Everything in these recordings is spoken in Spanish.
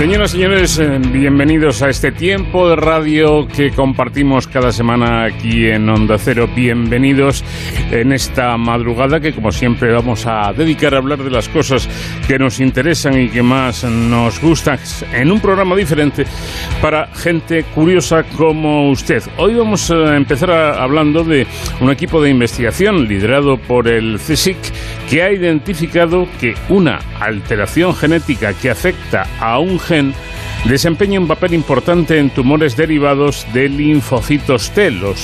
Señoras y señores, eh, bienvenidos a este tiempo de radio que compartimos cada semana aquí en Onda Cero. Bienvenidos en esta madrugada que como siempre vamos a dedicar a hablar de las cosas que nos interesan y que más nos gustan en un programa diferente para gente curiosa como usted. Hoy vamos a empezar hablando de un equipo de investigación liderado por el CSIC que ha identificado que una alteración genética que afecta a un desempeña un papel importante en tumores derivados de linfocitos T, los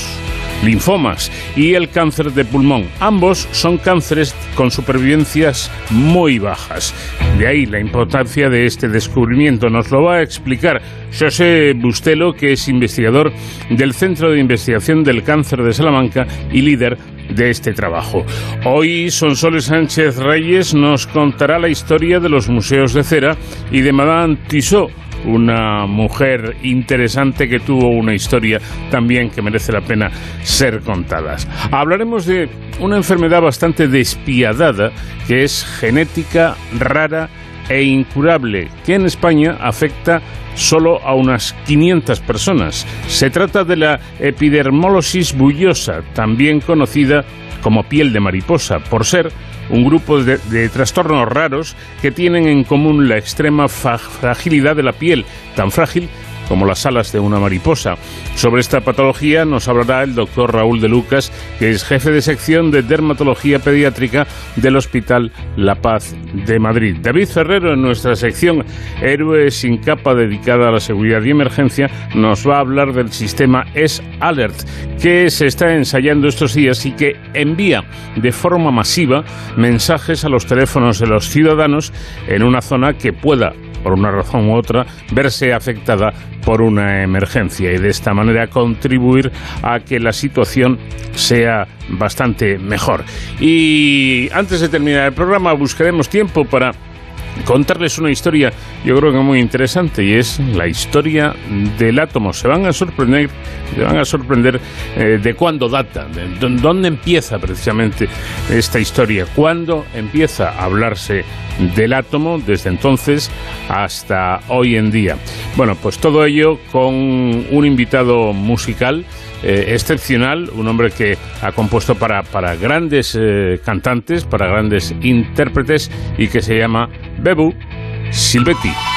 linfomas, y el cáncer de pulmón. Ambos son cánceres con supervivencias muy bajas. De ahí la importancia de este descubrimiento. Nos lo va a explicar José Bustelo, que es investigador del Centro de Investigación del Cáncer de Salamanca y líder de este trabajo. Hoy Sonsoles Sánchez Reyes nos contará la historia de los museos de cera y de Madame Tissot, una mujer interesante que tuvo una historia también que merece la pena ser contada. Hablaremos de una enfermedad bastante despiadada que es genética rara e incurable que en España afecta solo a unas 500 personas. Se trata de la epidermolosis bullosa, también conocida como piel de mariposa, por ser un grupo de, trastornos raros que tienen en común la extrema fragilidad de la piel, tan frágil como las alas de una mariposa. Sobre esta patología nos hablará el doctor Raúl de Lucas, que es jefe de sección de dermatología pediátrica del Hospital La Paz de Madrid. David Ferrero, en nuestra sección Héroes sin capa dedicada a la seguridad y emergencia, nos va a hablar del sistema S-Alert, que se está ensayando estos días y que envía de forma masiva mensajes a los teléfonos de los ciudadanos en una zona que pueda por una razón u otra, verse afectada por una emergencia y de esta manera contribuir a que la situación sea bastante mejor. Y antes de terminar el programa buscaremos tiempo para contarles una historia yo creo que muy interesante y es la historia del átomo. Se van a sorprender, se van a sorprender eh, de cuándo data, de dónde empieza precisamente esta historia, cuándo empieza a hablarse del átomo desde entonces hasta hoy en día. Bueno, pues todo ello con un invitado musical eh, excepcional, un hombre que ha compuesto para, para grandes eh, cantantes, para grandes intérpretes y que se llama Bebu Silvetti.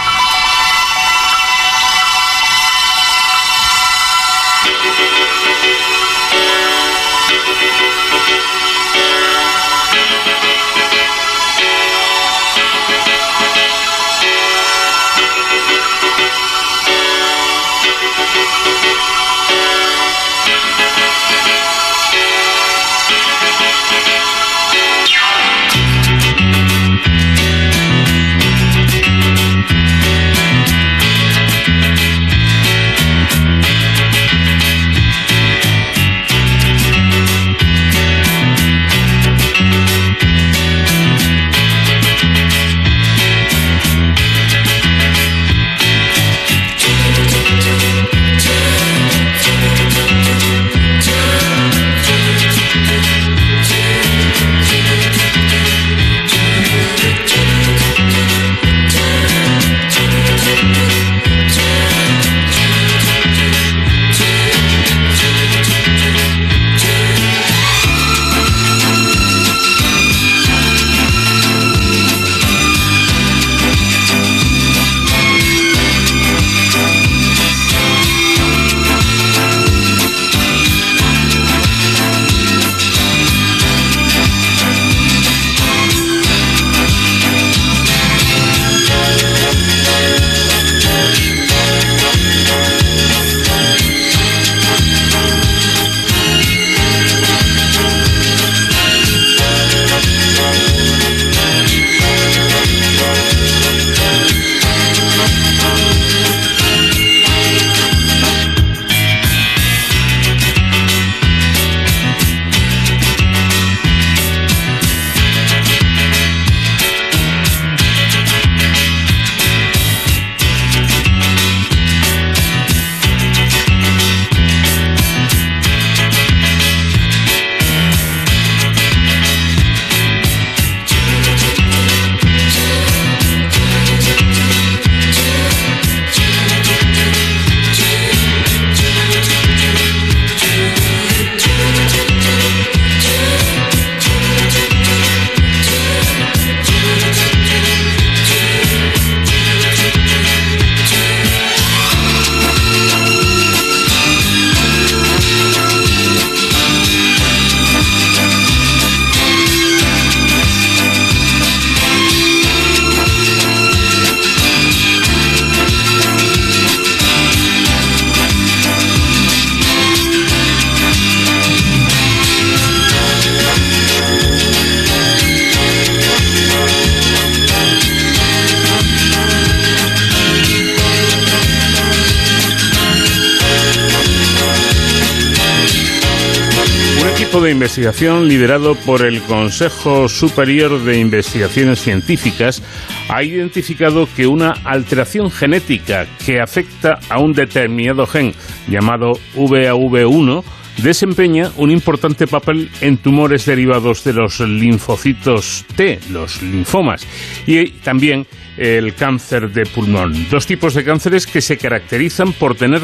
Investigación liderado por el Consejo Superior de Investigaciones Científicas ha identificado que una alteración genética que afecta a un determinado gen llamado VAV1 desempeña un importante papel en tumores derivados de los linfocitos T, los linfomas, y también el cáncer de pulmón. Dos tipos de cánceres que se caracterizan por tener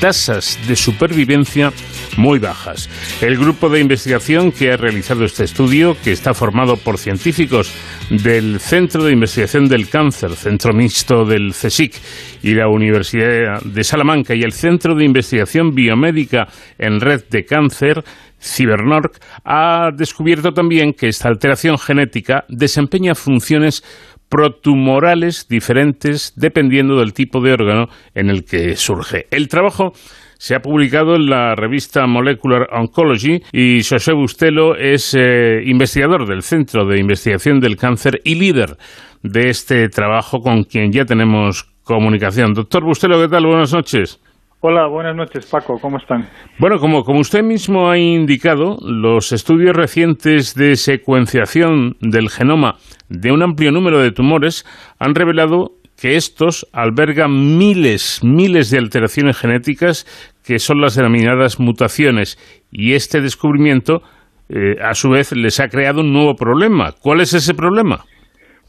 tasas de supervivencia muy bajas. El grupo de investigación que ha realizado este estudio, que está formado por científicos del Centro de Investigación del Cáncer, Centro Mixto del CSIC y la Universidad de Salamanca y el Centro de Investigación Biomédica en Red de Cáncer, CiberNorc, ha descubierto también que esta alteración genética desempeña funciones protumorales diferentes dependiendo del tipo de órgano en el que surge. El trabajo se ha publicado en la revista Molecular Oncology y José Bustelo es eh, investigador del Centro de Investigación del Cáncer y líder de este trabajo con quien ya tenemos comunicación. Doctor Bustelo, ¿qué tal? Buenas noches. Hola, buenas noches Paco, ¿cómo están? Bueno, como, como usted mismo ha indicado, los estudios recientes de secuenciación del genoma de un amplio número de tumores han revelado que estos albergan miles, miles de alteraciones genéticas que son las denominadas mutaciones y este descubrimiento eh, a su vez les ha creado un nuevo problema. ¿Cuál es ese problema?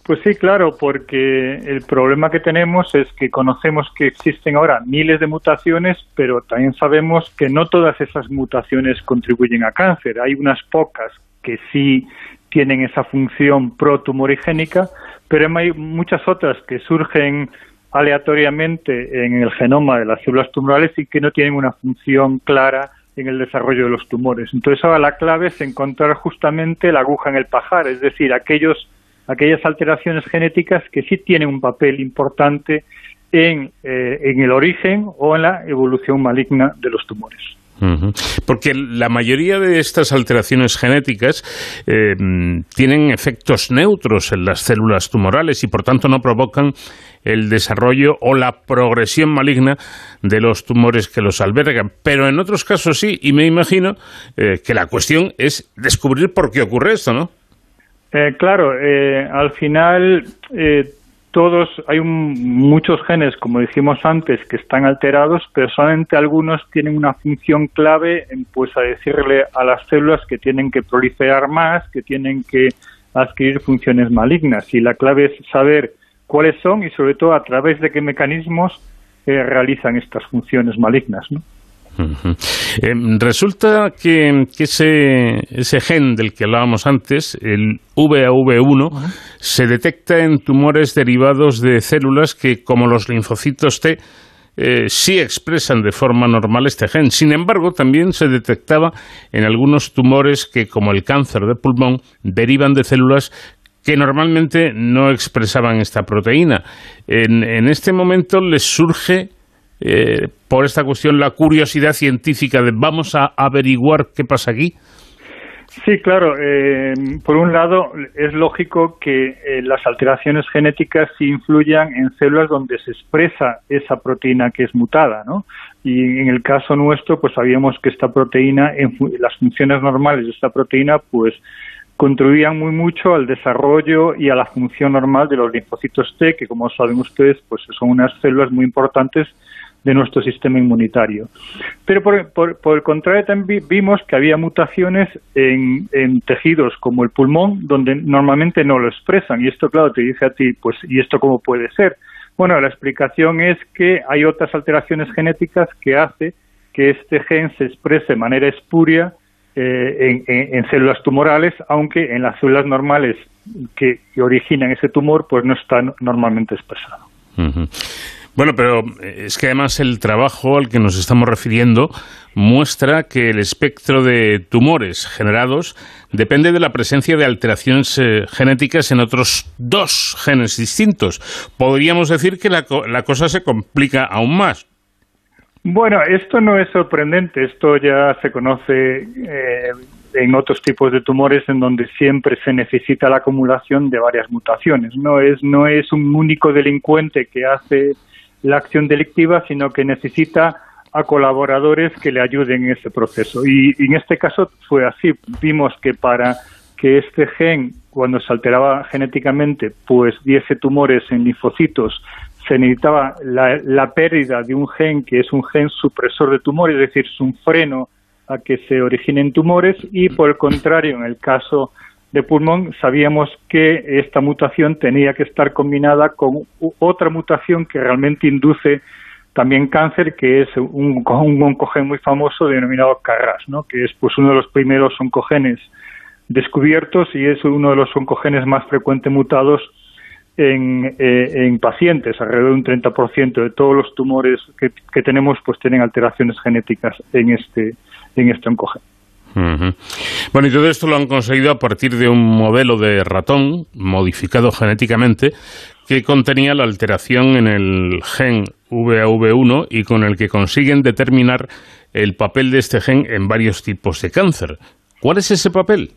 Pues sí, claro, porque el problema que tenemos es que conocemos que existen ahora miles de mutaciones, pero también sabemos que no todas esas mutaciones contribuyen a cáncer. Hay unas pocas que sí tienen esa función protumorigénica, pero hay muchas otras que surgen aleatoriamente en el genoma de las células tumorales y que no tienen una función clara en el desarrollo de los tumores. Entonces ahora la clave es encontrar justamente la aguja en el pajar, es decir, aquellos, aquellas alteraciones genéticas que sí tienen un papel importante en, eh, en el origen o en la evolución maligna de los tumores. Porque la mayoría de estas alteraciones genéticas eh, tienen efectos neutros en las células tumorales y por tanto no provocan el desarrollo o la progresión maligna de los tumores que los albergan. Pero en otros casos sí, y me imagino eh, que la cuestión es descubrir por qué ocurre esto, ¿no? Eh, claro, al final todos, hay muchos genes, como dijimos antes, que están alterados, pero solamente algunos tienen una función clave en, pues, a decirle a las células que tienen que proliferar más, que tienen que adquirir funciones malignas. Y la clave es saber cuáles son y, sobre todo, a través de qué mecanismos eh, realizan estas funciones malignas, ¿no? Eh, resulta que, ese, ese, gen del que hablábamos antes, el VAV1, se detecta en tumores derivados de células que, como los linfocitos T, eh, sí expresan de forma normal este gen. Sin embargo, también se detectaba en algunos tumores que, como el cáncer de pulmón, derivan de células que normalmente no expresaban esta proteína. En, en este momento les surge eh, por esta cuestión la curiosidad científica de vamos a averiguar qué pasa aquí? Sí, claro. Eh, por un lado, es lógico que eh, las alteraciones genéticas influyan en células donde se expresa esa proteína que es mutada, ¿no? Y en el caso nuestro, pues sabíamos que esta proteína, en las funciones normales de esta proteína, pues contribuían muy mucho al desarrollo y a la función normal de los linfocitos T, que como saben ustedes, pues son unas células muy importantes de nuestro sistema inmunitario. Pero por, el contrario también vimos que había mutaciones en, tejidos como el pulmón donde normalmente no lo expresan y esto claro te dice a ti pues ¿y esto cómo puede ser? Bueno, la explicación es que hay otras alteraciones genéticas que hace que este gen se exprese de manera espuria eh, en, células tumorales, aunque en las células normales que, originan ese tumor, pues no está normalmente expresado. Bueno, pero eh, es que además el trabajo al que nos estamos refiriendo muestra que el espectro de tumores generados depende de la presencia de alteraciones eh, genéticas en otros dos genes distintos. Podríamos decir que la, cosa se complica aún más. Bueno, esto no es sorprendente, esto ya se conoce eh, en otros tipos de tumores en donde siempre se necesita la acumulación de varias mutaciones. No es, no es un único delincuente que hace la acción delictiva, sino que necesita a colaboradores que le ayuden en ese proceso. Y, en este caso fue así. Vimos que para que este gen, cuando se alteraba genéticamente, pues diese tumores en linfocitos, se necesitaba la, la, pérdida de un gen que es un gen supresor de tumores, es decir, es un freno a que se originen tumores y por el contrario, en el caso de pulmón, sabíamos que esta mutación tenía que estar combinada con otra mutación que realmente induce también cáncer, que es un, un oncogen muy famoso denominado CARRAS, ¿no? que es pues uno de los primeros oncogenes descubiertos y es uno de los oncogenes más frecuentes mutados en, eh, en pacientes. Alrededor de un 30% de todos los tumores que, que tenemos pues tienen alteraciones genéticas en este, en este oncogen. Bueno, y todo esto lo han conseguido a partir de un modelo de ratón modificado genéticamente que contenía la alteración en el gen VAV1 y con el que consiguen determinar el papel de este gen en varios tipos de cáncer. ¿Cuál es ese papel?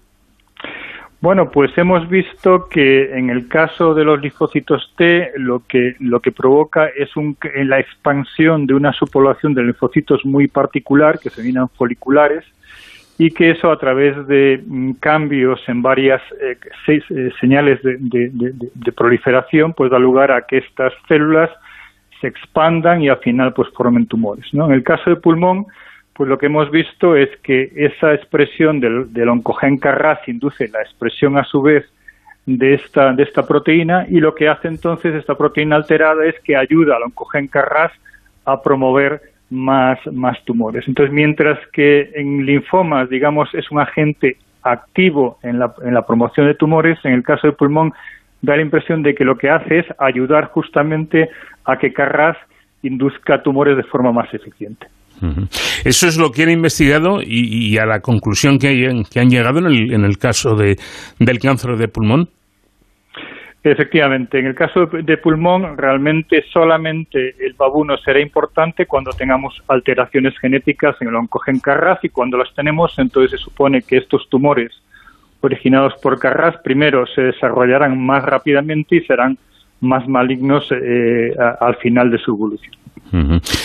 Bueno, pues hemos visto que en el caso de los linfocitos T lo que lo que provoca es un, la expansión de una subpoblación de linfocitos muy particular que se denominan foliculares y que eso a través de mm, cambios en varias eh, eh, señales de, proliferación pues da lugar a que estas células se expandan y al final pues formen tumores. ¿no? En el caso de pulmón, pues lo que hemos visto es que esa expresión del, del oncogen Carras induce la expresión a su vez de esta, de esta proteína y lo que hace entonces esta proteína alterada es que ayuda al oncogen Carras a promover más, más tumores. Entonces, mientras que en linfomas, digamos, es un agente activo en la, en la promoción de tumores, en el caso del pulmón da la impresión de que lo que hace es ayudar justamente a que Carras induzca tumores de forma más eficiente. Eso es lo que han investigado y, a la conclusión que, que han llegado en el, en el caso de, del cáncer de pulmón. Efectivamente, en el caso de pulmón, realmente solamente el babuno será importante cuando tengamos alteraciones genéticas en el oncogen Carras y cuando las tenemos, entonces se supone que estos tumores originados por Carras primero se desarrollarán más rápidamente y serán más malignos eh, al final de su evolución.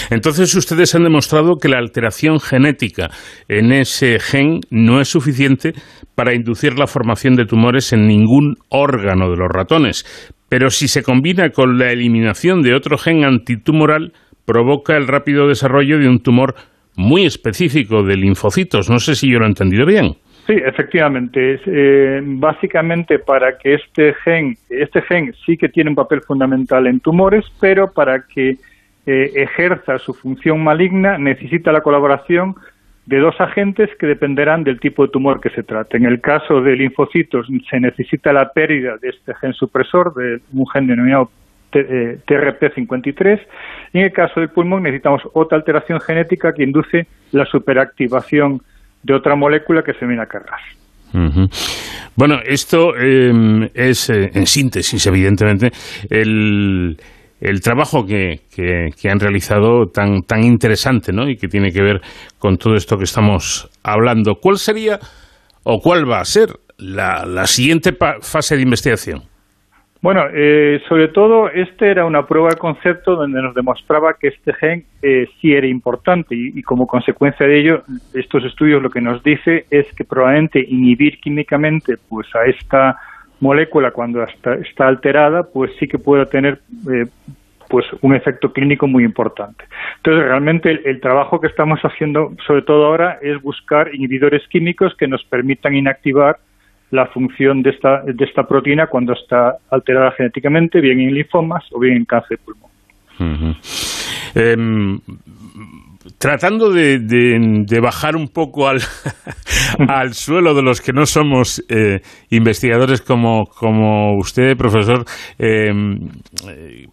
Entonces ustedes han demostrado que la alteración genética en ese gen no es suficiente para inducir la formación de tumores en ningún órgano de los ratones, pero si se combina con la eliminación de otro gen antitumoral, provoca el rápido desarrollo de un tumor muy específico de linfocitos. No sé si yo lo he entendido bien. Sí, efectivamente. Eh, básicamente para que este gen, este gen sí que tiene un papel fundamental en tumores, pero para que eh, ejerza su función maligna necesita la colaboración de dos agentes que dependerán del tipo de tumor que se trate. En el caso de linfocitos se necesita la pérdida de este gen supresor, de un gen denominado TRP53, eh, y en el caso del pulmón necesitamos otra alteración genética que induce la superactivación de otra molécula que se denomina Carras. Bueno, esto em, es, eh, en síntesis, evidentemente, el, el trabajo que, que, han realizado tan, tan interesante ¿no? y que tiene que ver con todo esto que estamos hablando. ¿Cuál sería o cuál va a ser la, la siguiente fase de investigación? Bueno, eh, sobre todo, este era una prueba de concepto donde nos demostraba que este gen eh, sí era importante y, como consecuencia de ello, estos estudios lo que nos dice es que probablemente inhibir químicamente pues a esta molécula cuando está, alterada, pues sí que puede tener eh, pues un efecto clínico muy importante. Entonces, realmente el, trabajo que estamos haciendo, sobre todo ahora, es buscar inhibidores químicos que nos permitan inactivar la función de esta, de esta proteína cuando está alterada genéticamente, bien en linfomas o bien en cáncer de pulmón tratando de, bajar un poco al, al, suelo de los que no somos eh, investigadores como, como usted, profesor, em,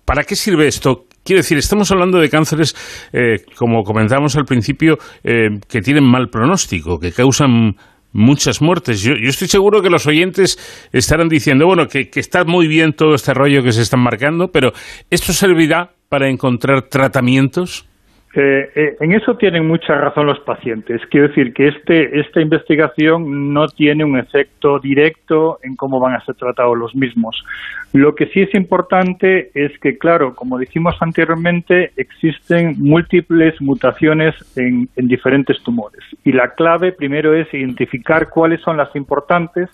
¿para qué sirve esto? Quiero decir, estamos hablando de cánceres, eh, como comentamos al principio, eh, que tienen mal pronóstico, que causan muchas muertes. Yo, estoy seguro que los oyentes estarán diciendo, bueno, que, que está muy bien todo este rollo que se están marcando, pero ¿esto servirá para encontrar tratamientos? Eh, eh, en eso tienen mucha razón los pacientes. Quiero decir que este, esta investigación no tiene un efecto directo en cómo van a ser tratados los mismos. Lo que sí es importante es que, claro, como dijimos anteriormente, existen múltiples mutaciones en, en diferentes tumores. Y la clave primero es identificar cuáles son las importantes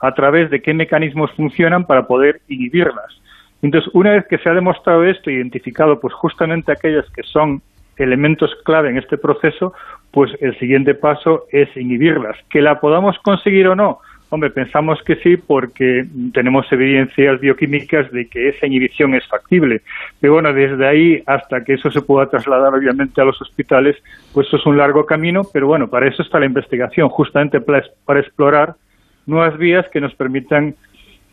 a través de qué mecanismos funcionan para poder inhibirlas. Entonces, una vez que se ha demostrado esto, identificado pues justamente aquellas que son elementos clave en este proceso, pues el siguiente paso es inhibirlas. Que la podamos conseguir o no, hombre, pensamos que sí porque tenemos evidencias bioquímicas de que esa inhibición es factible. Pero bueno, desde ahí hasta que eso se pueda trasladar obviamente a los hospitales, pues eso es un largo camino, pero bueno, para eso está la investigación, justamente para explorar nuevas vías que nos permitan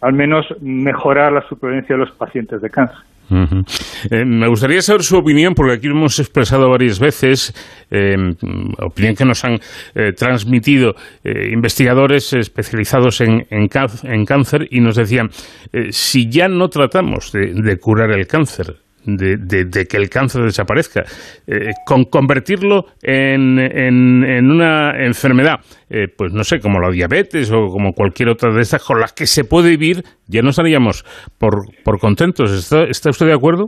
al menos mejorar la supervivencia de los pacientes de cáncer. Eh, me gustaría saber su opinión, porque aquí hemos expresado varias veces, eh, opinión que nos han eh, transmitido investigadores especializados en, cáncer y nos decían, si ya no tratamos de curar el cáncer, de, que el cáncer desaparezca, eh, con convertirlo en, en, una enfermedad, eh, pues no sé, como la diabetes o como cualquier otra de estas con las que se puede vivir, ya no estaríamos por, por contentos. ¿Está, ¿Está usted de acuerdo?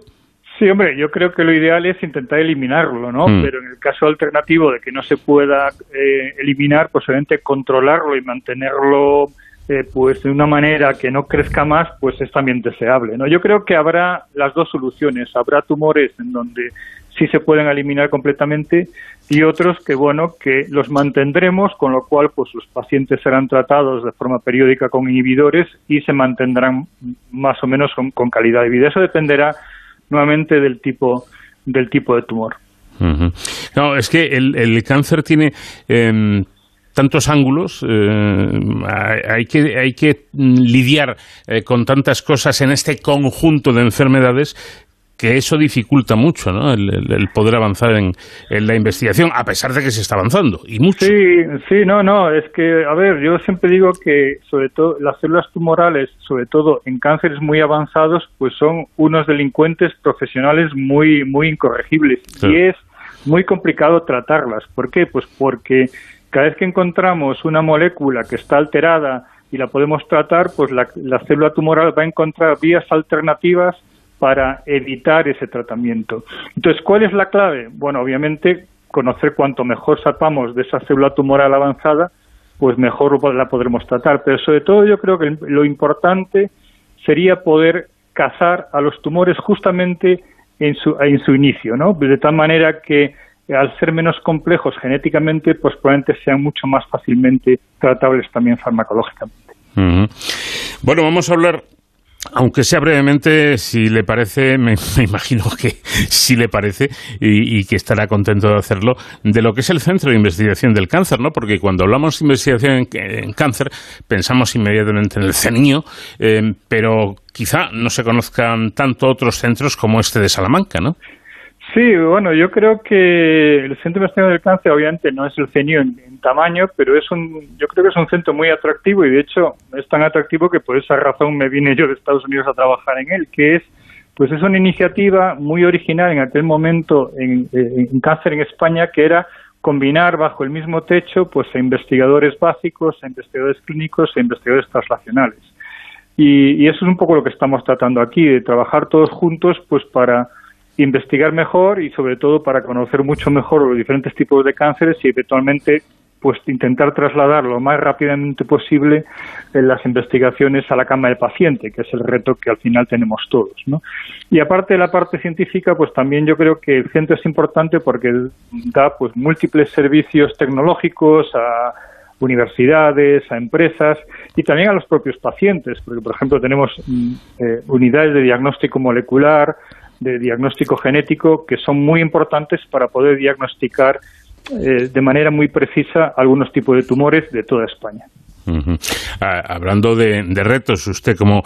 Sí, hombre, yo creo que lo ideal es intentar eliminarlo, ¿no? Mm. Pero en el caso alternativo de que no se pueda eh, eliminar, pues obviamente controlarlo y mantenerlo eh, pues de una manera que no crezca más, pues es también deseable. ¿no? Yo creo que habrá las dos soluciones. Habrá tumores en donde sí se pueden eliminar completamente y otros que, bueno, que los mantendremos, con lo cual pues los pacientes serán tratados de forma periódica con inhibidores y se mantendrán más o menos con, calidad de vida. Eso dependerá nuevamente del tipo, del tipo de tumor. No, es que el, cáncer tiene em, tantos ángulos, eh, hay, que, hay que lidiar eh, con tantas cosas en este conjunto de enfermedades que eso dificulta mucho ¿no? el, poder avanzar en, la investigación, a pesar de que se está avanzando, y mucho. Sí, sí, no, no, es que, a ver, yo siempre digo que, sobre todo, las células tumorales, sobre todo en cánceres muy avanzados, pues son unos delincuentes profesionales muy, muy incorregibles, y es muy complicado tratarlas. ¿Por qué? Pues porque cada vez que encontramos una molécula que está alterada y la podemos tratar, pues la, célula tumoral va a encontrar vías alternativas para evitar ese tratamiento. Entonces, ¿cuál es la clave? Bueno, obviamente, conocer cuanto mejor sepamos de esa célula tumoral avanzada, pues mejor la podremos tratar. Pero sobre todo yo creo que lo importante sería poder cazar a los tumores justamente en su, en su inicio, ¿no? De tal manera que al ser menos complejos genéticamente, pues probablemente sean mucho más fácilmente tratables también farmacológicamente. Bueno, vamos a hablar aunque sea brevemente, si le parece, me, imagino que si le parece y, que estará contento de hacerlo, de lo que es el Centro de Investigación del Cáncer, ¿no? Porque cuando hablamos de investigación en, cáncer, pensamos inmediatamente en el CENIO, eh, pero quizá no se conozcan tanto otros centros como este de Salamanca, ¿no? Sí, bueno, yo creo que el Centro Investigación del Cáncer obviamente no es el CENIO en, tamaño, pero es un, yo creo que es un centro muy atractivo y de hecho es tan atractivo que por esa razón me vine yo de Estados Unidos a trabajar en él, que es pues es una iniciativa muy original en aquel momento en, cáncer en España que era combinar bajo el mismo techo pues a investigadores básicos, a investigadores clínicos e investigadores translacionales. Y, y eso es un poco lo que estamos tratando aquí, de trabajar todos juntos pues para investigar mejor y sobre todo para conocer mucho mejor los diferentes tipos de cánceres y eventualmente pues intentar trasladar lo más rápidamente posible en las investigaciones a la cama del paciente, que es el reto que al final tenemos todos, ¿no? Y aparte de la parte científica, pues también yo creo que el centro es importante porque da pues múltiples servicios tecnológicos a universidades, a empresas y también a los propios pacientes, porque por ejemplo tenemos mm, eh, unidades de diagnóstico molecular, de diagnóstico genético que son muy importantes para poder diagnosticar eh, de manera muy precisa algunos tipos de tumores de toda España. Ah, hablando de, retos, usted como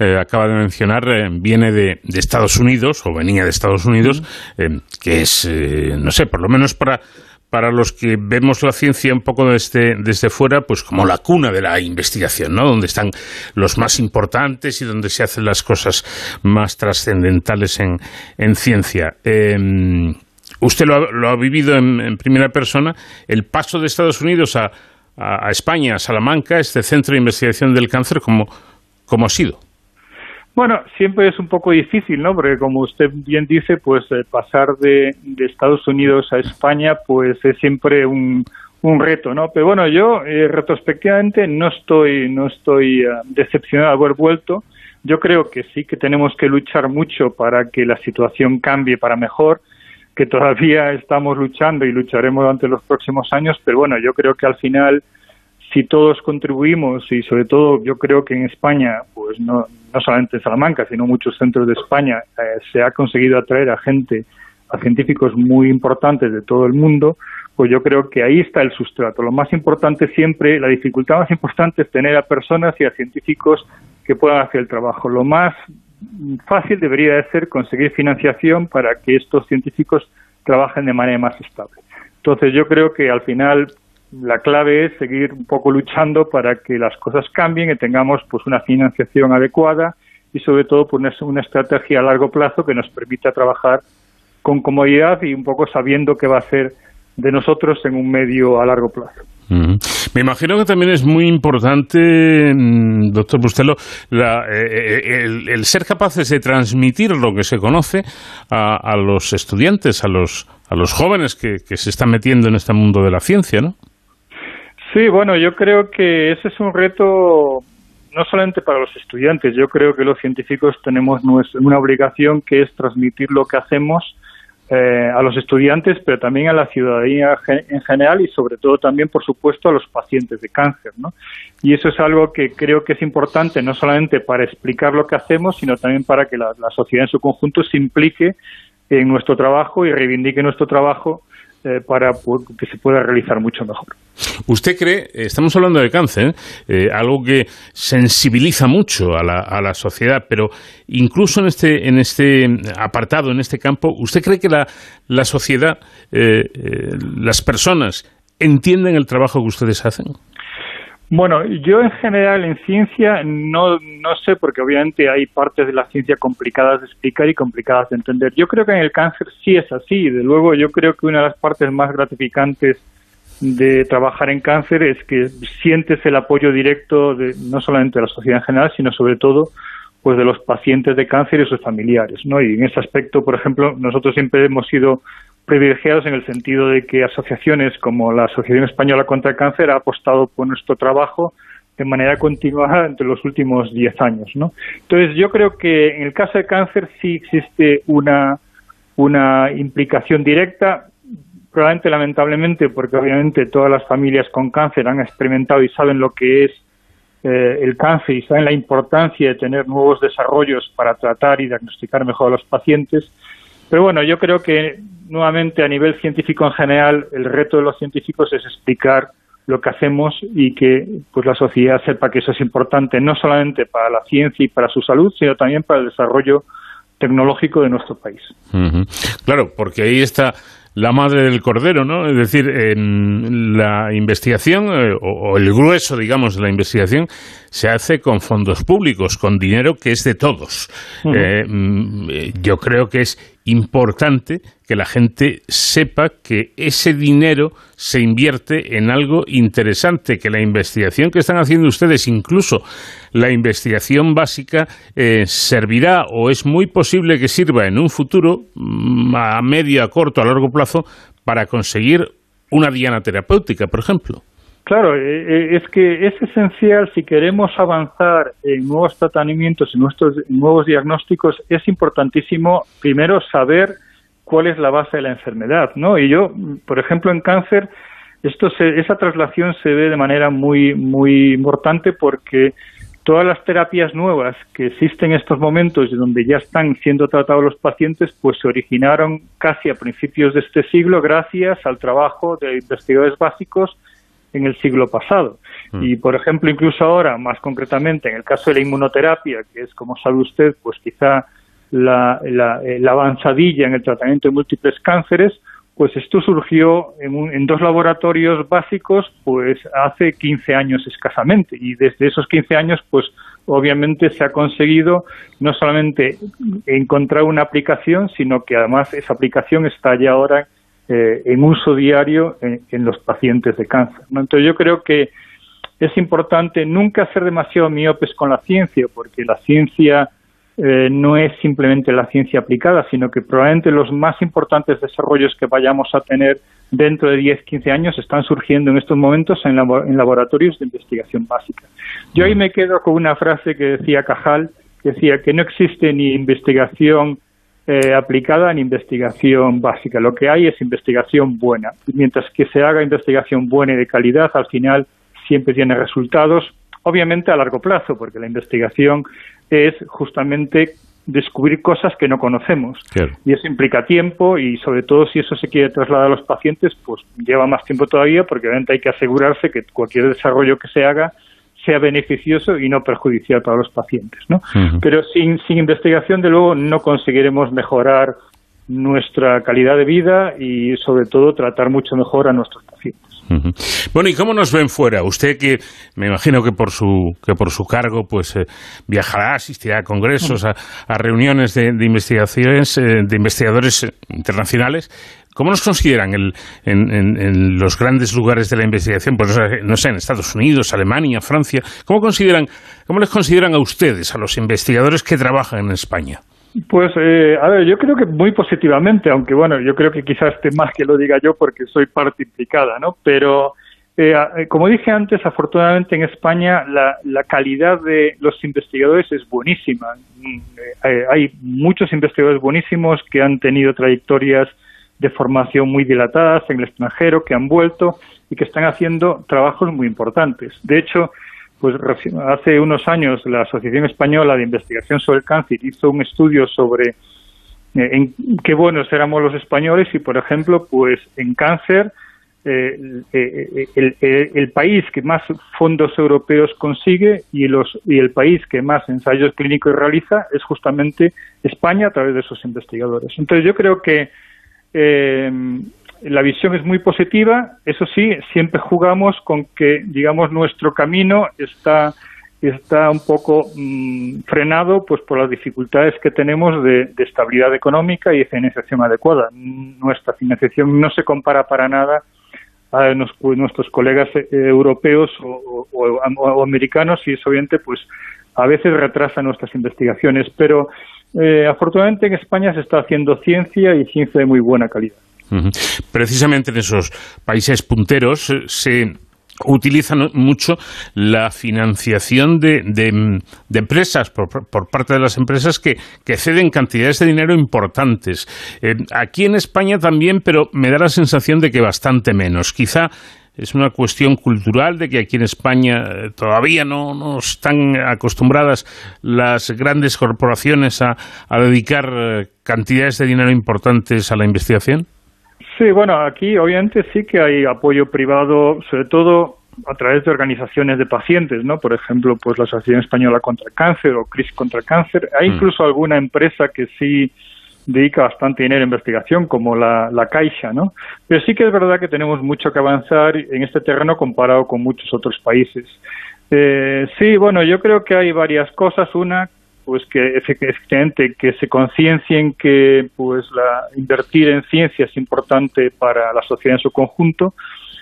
eh, acaba de mencionar eh, viene de, Estados Unidos o venía de Estados Unidos, que es, no sé, por lo menos para para los que vemos la ciencia un poco desde, desde fuera, pues como la cuna de la investigación, ¿no? Donde están los más importantes y donde se hacen las cosas más trascendentales en, en ciencia. Em, usted lo ha, vivido en, primera persona, el paso de Estados Unidos a, España, a Salamanca, este centro de investigación del cáncer, ¿cómo, ha sido? Bueno, siempre es un poco difícil, ¿no? Porque como usted bien dice, pues eh, pasar de, Estados Unidos a España, pues es siempre un, reto, ¿no? Pero bueno, yo eh, retrospectivamente no estoy, no estoy decepcionado de haber vuelto. Yo creo que sí que tenemos que luchar mucho para que la situación cambie para mejor, que todavía estamos luchando y lucharemos durante los próximos años, pero bueno, yo creo que al final, si todos contribuimos y sobre todo yo creo que en España, pues no, no solamente en Salamanca, sino muchos centros de España, eh, se ha conseguido atraer a gente, a científicos muy importantes de todo el mundo, pues yo creo que ahí está el sustrato. Lo más importante siempre, la dificultad más importante es tener a personas y a científicos que puedan hacer el trabajo. Lo más fácil debería de ser conseguir financiación para que estos científicos trabajen de manera más estable. Entonces yo creo que al final la clave es seguir un poco luchando para que las cosas cambien y tengamos pues una financiación adecuada y sobre todo pues una estrategia a largo plazo que nos permita trabajar con comodidad y un poco sabiendo qué va a ser de nosotros en un medio a largo plazo. Me imagino que también es muy importante, mm, doctor Bustelo, eh, eh, el, ser capaces de transmitir lo que se conoce a, los estudiantes, a los, a los jóvenes que, se están metiendo en este mundo de la ciencia, ¿no? Sí, bueno, yo creo que ese es un reto no solamente para los estudiantes, yo creo que los científicos tenemos una obligación que es transmitir lo que hacemos eh, a los estudiantes, pero también a la ciudadanía en general y sobre todo también, por supuesto, a los pacientes de cáncer. ¿no? Y eso es algo que creo que es importante no solamente para explicar lo que hacemos, sino también para que la sociedad en su conjunto se implique en nuestro trabajo y reivindique nuestro trabajo eh, para que se pueda realizar mucho mejor. ¿Usted cree, estamos hablando de cáncer, eh, algo que sensibiliza mucho a la, a la, sociedad, pero incluso en este, en este apartado, en este campo, ¿usted cree que la, la sociedad, eh, las personas, entienden el trabajo que ustedes hacen? Bueno, yo en general en ciencia no, no sé, porque obviamente hay partes de la ciencia complicadas de explicar y complicadas de entender. Yo creo que en el cáncer sí es así. De luego, yo creo que una de las partes más gratificantes de trabajar en cáncer es que sientes el apoyo directo de no solamente de la sociedad en general, sino sobre todo pues de los pacientes de cáncer y sus familiares, ¿no? Y en ese aspecto, por ejemplo, nosotros siempre hemos sido privilegiados en el sentido de que asociaciones como la Asociación Española contra el Cáncer ha apostado por nuestro trabajo de manera continuada entre los últimos 10 años. ¿no? Entonces, yo creo que en el caso de cáncer sí existe una, una implicación directa, probablemente lamentablemente, porque obviamente todas las familias con cáncer han experimentado y saben lo que es eh, el cáncer y saben la importancia de tener nuevos desarrollos para tratar y diagnosticar mejor a los pacientes. Pero bueno, yo creo que nuevamente a nivel científico en general, el reto de los científicos es explicar lo que hacemos y que pues la sociedad sepa que eso es importante no solamente para la ciencia y para su salud, sino también para el desarrollo tecnológico de nuestro país. Claro, porque ahí está la madre del cordero, ¿no? Es decir, en la investigación eh, o, el grueso, digamos, de la investigación se hace con fondos públicos, con dinero que es de todos. Eh, mm, yo creo que es importante que la gente sepa que ese dinero se invierte en algo interesante, que la investigación que están haciendo ustedes, incluso la investigación básica, eh, servirá o es muy posible que sirva en un futuro, mm, a medio, a corto, a largo plazo, para conseguir una diana terapéutica, por ejemplo. Claro, eh, eh, es que es esencial si queremos avanzar en nuevos tratamientos, en nuestros nuevos diagnósticos, es importantísimo primero saber cuál es la base de la enfermedad, ¿no? Y yo, por ejemplo, en cáncer, esto esa traslación se ve de manera muy muy importante porque todas las terapias nuevas que existen en estos momentos y donde ya están siendo tratados los pacientes, pues se originaron casi a principios de este siglo gracias al trabajo de investigadores básicos en el siglo pasado. Mm. Y, por ejemplo, incluso ahora, más concretamente, en el caso de la inmunoterapia, que es, como sabe usted, pues quizá la, la, avanzadilla en el tratamiento de múltiples cánceres, pues esto surgió en, en, dos laboratorios básicos pues hace 15 años escasamente y desde esos 15 años pues obviamente se ha conseguido no solamente encontrar una aplicación, sino que además esa aplicación está ya ahora eh, en uso diario en, los pacientes de cáncer. Entonces yo creo que es importante nunca ser demasiado miopes con la ciencia, porque la ciencia eh, no es simplemente la ciencia aplicada, sino que probablemente los más importantes desarrollos que vayamos a tener dentro de 10, 15 años están surgiendo en estos momentos en, laboratorios de investigación básica. Yo ahí me quedo con una frase que decía Cajal, que decía que no existe ni investigación eh, aplicada ni investigación básica. Lo que hay es investigación buena. Mientras que se haga investigación buena y de calidad, al final siempre tiene resultados, obviamente a largo plazo, porque la investigación es justamente descubrir cosas que no conocemos. Y eso implica tiempo y sobre todo si eso se quiere trasladar a los pacientes, pues lleva más tiempo todavía porque obviamente hay que asegurarse que cualquier desarrollo que se haga sea beneficioso y no perjudicial para los pacientes. ¿no? Pero sin, sin investigación, de luego, no conseguiremos mejorar nuestra calidad de vida y sobre todo tratar mucho mejor a nuestros pacientes. Bueno, ¿y cómo nos ven fuera? Usted que me imagino que por su, que por su cargo pues eh, viajará, asistirá a congresos, a, reuniones de, investigaciones, eh, de investigadores internacionales. ¿Cómo nos consideran en, los grandes lugares de la investigación? Pues no sé, en Estados Unidos, Alemania, Francia. ¿Cómo consideran, cómo les consideran a ustedes, a los investigadores que trabajan en España? Pues, eh, a ver, yo creo que muy positivamente, aunque bueno, yo creo que quizás esté más que lo diga yo porque soy parte implicada, ¿no? Pero, eh, eh, como dije antes, afortunadamente en España la, la calidad de los investigadores es buenísima. Mm, hay muchos investigadores buenísimos que han tenido trayectorias de formación muy dilatadas en el extranjero, que han vuelto y que están haciendo trabajos muy importantes. De hecho, pues hace unos años la Asociación Española de Investigación sobre el Cáncer hizo un estudio sobre eh, en qué buenos éramos los españoles y, por ejemplo, pues en cáncer eh, eh, el, país que más fondos europeos consigue y, los, y el país que más ensayos clínicos realiza es justamente España a través de sus investigadores. Entonces yo creo que la visión es muy positiva, eso sí, siempre jugamos con que, digamos, nuestro camino está, está un poco mm, frenado pues por las dificultades que tenemos de, estabilidad económica y financiación adecuada. Nuestra financiación no se compara para nada a nuestros colegas eh, europeos o, americanos y eso obviamente pues a veces retrasa nuestras investigaciones, pero eh, afortunadamente en España se está haciendo ciencia y ciencia de muy buena calidad. Precisamente en esos países punteros eh, se utiliza mucho la financiación de, empresas por, parte de las empresas que, ceden cantidades de dinero importantes. Eh, aquí en España también, pero me da la sensación de que bastante menos. Quizá es una cuestión cultural de que aquí en España eh, todavía no, no están acostumbradas las grandes corporaciones a dedicar cantidades de dinero importantes a la investigación. Sí, bueno, aquí obviamente sí que hay apoyo privado, sobre todo a través de organizaciones de pacientes, ¿no? Por ejemplo, pues la Asociación Española contra el Cáncer o CRIS contra el Cáncer. Hay mm. incluso alguna empresa que sí dedica bastante dinero a investigación, como la, la Caixa, ¿no? Pero sí que es verdad que tenemos mucho que avanzar en este terreno comparado con muchos otros países. Eh, sí, bueno, yo creo que hay varias cosas. Una, pues que efectivamente que se conciencien que pues la invertir en ciencia es importante para la sociedad en su conjunto,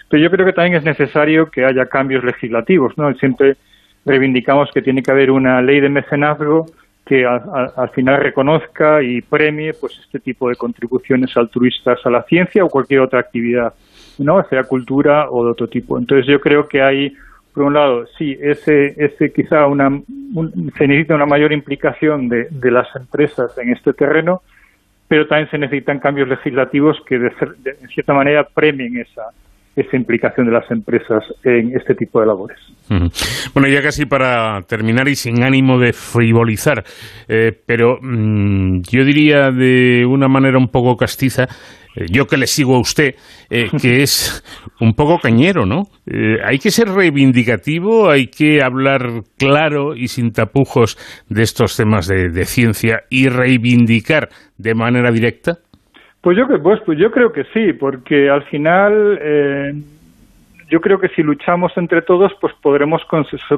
pero yo creo que también es necesario que haya cambios legislativos, ¿no? Siempre reivindicamos que tiene que haber una ley de mecenazgo que al final reconozca y premie pues este tipo de contribuciones altruistas a la ciencia o cualquier otra actividad, ¿no? sea cultura o de otro tipo. Entonces yo creo que hay por un lado, sí, ese, ese quizá una, se necesita una mayor implicación de, de, las empresas en este terreno, pero también se necesitan cambios legislativos que, de, en cierta manera, premien esa, esa implicación de las empresas en este tipo de labores. Bueno, ya casi para terminar y sin ánimo de frivolizar, eh, pero mm, yo diría de una manera un poco castiza, yo que le sigo a usted, eh, que es un poco cañero, ¿no? hay que ser reivindicativo, hay que hablar claro y sin tapujos de estos temas de, de ciencia y reivindicar de manera directa. Pues yo, pues, pues yo creo que sí, porque al final eh, yo creo que si luchamos entre todos, pues podremos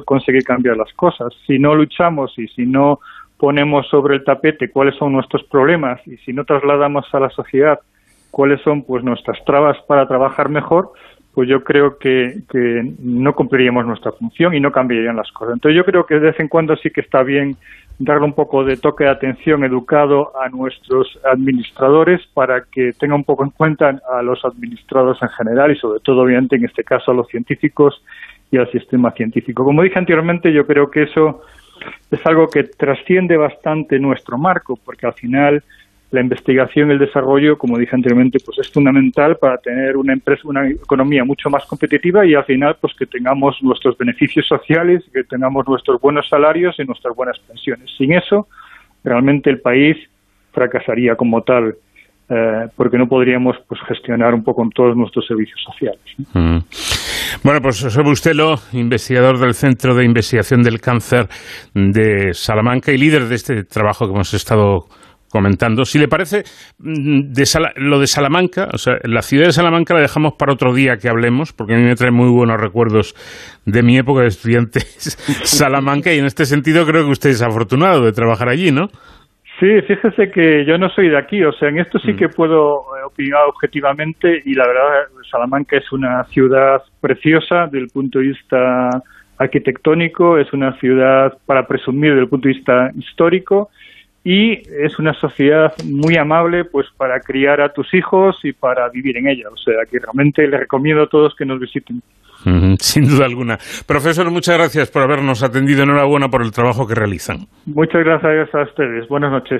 conseguir cambiar las cosas. Si no luchamos y si no ponemos sobre el tapete cuáles son nuestros problemas y si no trasladamos a la sociedad cuáles son pues nuestras trabas para trabajar mejor, pues yo creo que, que no cumpliríamos nuestra función y no cambiarían las cosas. Entonces yo creo que de vez en cuando sí que está bien darle un poco de toque de atención educado a nuestros administradores para que tengan un poco en cuenta a los administrados en general y sobre todo obviamente en este caso a los científicos y al sistema científico. Como dije anteriormente, yo creo que eso es algo que trasciende bastante nuestro marco, porque al final la investigación y el desarrollo, como dije anteriormente, pues es fundamental para tener una empresa, una economía mucho más competitiva y al final pues que tengamos nuestros beneficios sociales, que tengamos nuestros buenos salarios y nuestras buenas pensiones. Sin eso, realmente el país fracasaría como tal eh, porque no podríamos pues gestionar un poco todos nuestros servicios sociales. Mm. Bueno, pues José Bustelo, investigador del Centro de Investigación del Cáncer de Salamanca y líder de este trabajo que hemos estado comentando. Si le parece, mm, de lo de Salamanca, o sea, la ciudad de Salamanca la dejamos para otro día que hablemos, porque a mí me trae muy buenos recuerdos de mi época de estudiante Salamanca y en este sentido creo que usted es afortunado de trabajar allí, ¿no? Sí, fíjese que yo no soy de aquí, o sea, en esto sí mm. que puedo eh, opinar objetivamente y la verdad Salamanca es una ciudad preciosa desde el punto de vista arquitectónico, es una ciudad para presumir desde el punto de vista histórico y es una sociedad muy amable pues para criar a tus hijos y para vivir en ella, o sea, que realmente les recomiendo a todos que nos visiten. Sin duda alguna. Profesor, muchas gracias por habernos atendido. Enhorabuena por el trabajo que realizan. Muchas gracias a ustedes. Buenas noches.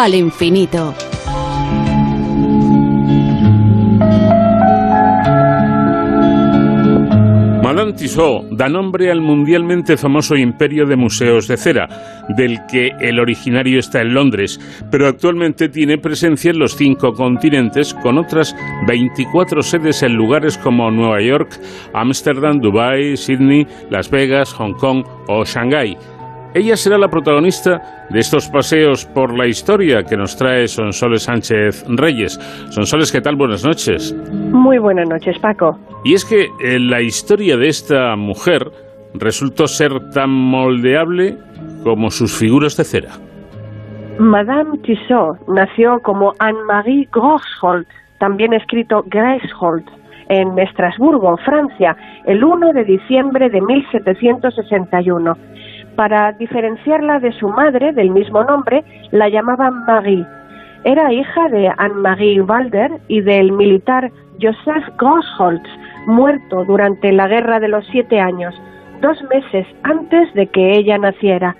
Al infinito. Madame Tissot da nombre al mundialmente famoso imperio de museos de cera, del que el originario está en Londres, pero actualmente tiene presencia en los cinco continentes con otras 24 sedes en lugares como Nueva York, Ámsterdam, Dubái, Sydney, Las Vegas, Hong Kong o Shanghái. Ella será la protagonista de estos paseos por la historia que nos trae Sonsoles Sánchez Reyes. Sonsoles, ¿qué tal? Buenas noches. Muy buenas noches, Paco. Y es que eh, la historia de esta mujer resultó ser tan moldeable como sus figuras de cera. Madame Tissot nació como Anne-Marie Groshold, también escrito Greishold, en Estrasburgo, Francia, el 1 de diciembre de 1761 para diferenciarla de su madre del mismo nombre, la llamaban Marie. Era hija de Anne-Marie Walder y del militar Joseph Grossholz, muerto durante la Guerra de los Siete Años, dos meses antes de que ella naciera.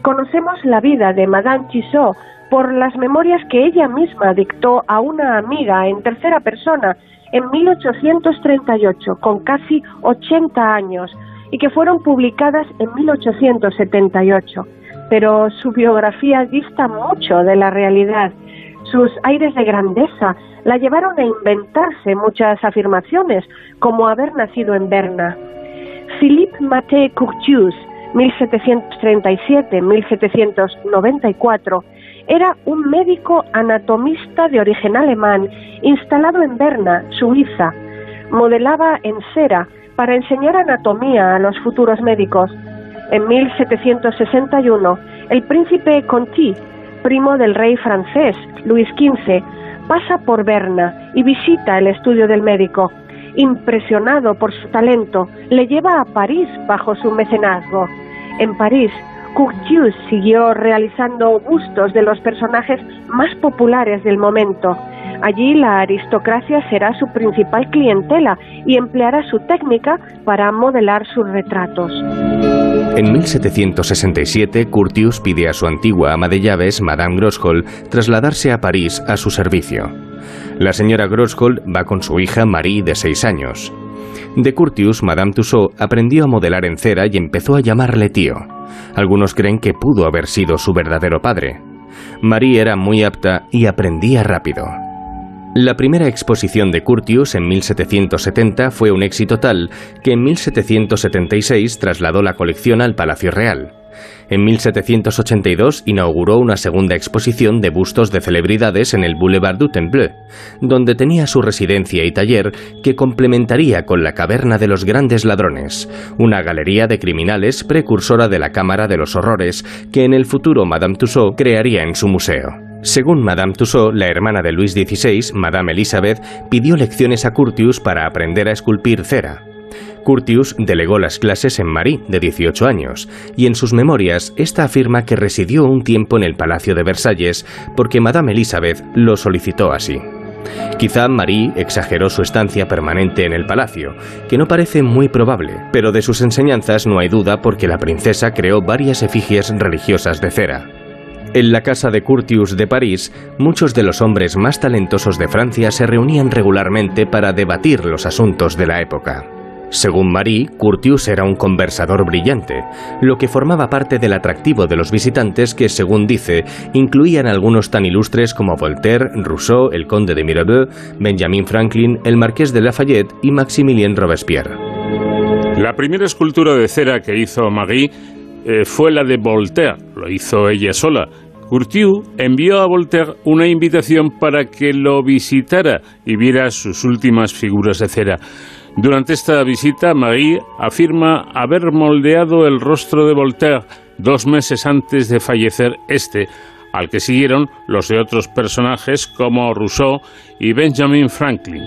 Conocemos la vida de Madame Tissot por las memorias que ella misma dictó a una amiga en tercera persona en 1838, con casi 80 años, y que fueron publicadas en 1878. Pero su biografía dista mucho de la realidad. Sus aires de grandeza la llevaron a inventarse muchas afirmaciones, como haber nacido en Berna. Philippe Maté Curtius, 1737-1794, era un médico anatomista de origen alemán instalado en Berna, Suiza. Modelaba en cera para enseñar anatomía a los futuros médicos. En 1761, el príncipe Conti, primo del rey francés Luis XV, pasa por Berna y visita el estudio del médico. Impresionado por su talento, le lleva a París bajo su mecenazgo. En París, Curtius siguió realizando bustos de los personajes más populares del momento. Allí la aristocracia será su principal clientela y empleará su técnica para modelar sus retratos. En 1767, Curtius pide a su antigua ama de llaves, Madame Groshold, trasladarse a París a su servicio. La señora Groshold va con su hija Marie de seis años. De Curtius, Madame Tussaud aprendió a modelar en cera y empezó a llamarle tío. Algunos creen que pudo haber sido su verdadero padre. Marie era muy apta y aprendía rápido. La primera exposición de Curtius en 1770 fue un éxito tal que en 1776 trasladó la colección al Palacio Real. En 1782 inauguró una segunda exposición de bustos de celebridades en el Boulevard du Temple, donde tenía su residencia y taller que complementaría con la Caverna de los Grandes Ladrones, una galería de criminales precursora de la Cámara de los Horrores que en el futuro Madame Tussaud crearía en su museo. Según Madame Tussaud, la hermana de Luis XVI, Madame Elizabeth, pidió lecciones a Curtius para aprender a esculpir cera. Curtius delegó las clases en Marie, de 18 años, y en sus memorias esta afirma que residió un tiempo en el Palacio de Versalles porque Madame Elizabeth lo solicitó así. Quizá Marie exageró su estancia permanente en el palacio, que no parece muy probable, pero de sus enseñanzas no hay duda porque la princesa creó varias efigies religiosas de cera. En la casa de Curtius de París, muchos de los hombres más talentosos de Francia se reunían regularmente para debatir los asuntos de la época. Según Marie, Curtius era un conversador brillante, lo que formaba parte del atractivo de los visitantes que, según dice, incluían algunos tan ilustres como Voltaire, Rousseau, el conde de Mirabeau, Benjamin Franklin, el marqués de Lafayette y Maximilien Robespierre. La primera escultura de cera que hizo Marie eh, fue la de Voltaire, lo hizo ella sola, Curtiu envió a Voltaire una invitación para que lo visitara y viera sus últimas figuras de cera. Durante esta visita, Marie afirma haber moldeado el rostro de Voltaire dos meses antes de fallecer este, al que siguieron los de otros personajes como Rousseau y Benjamin Franklin.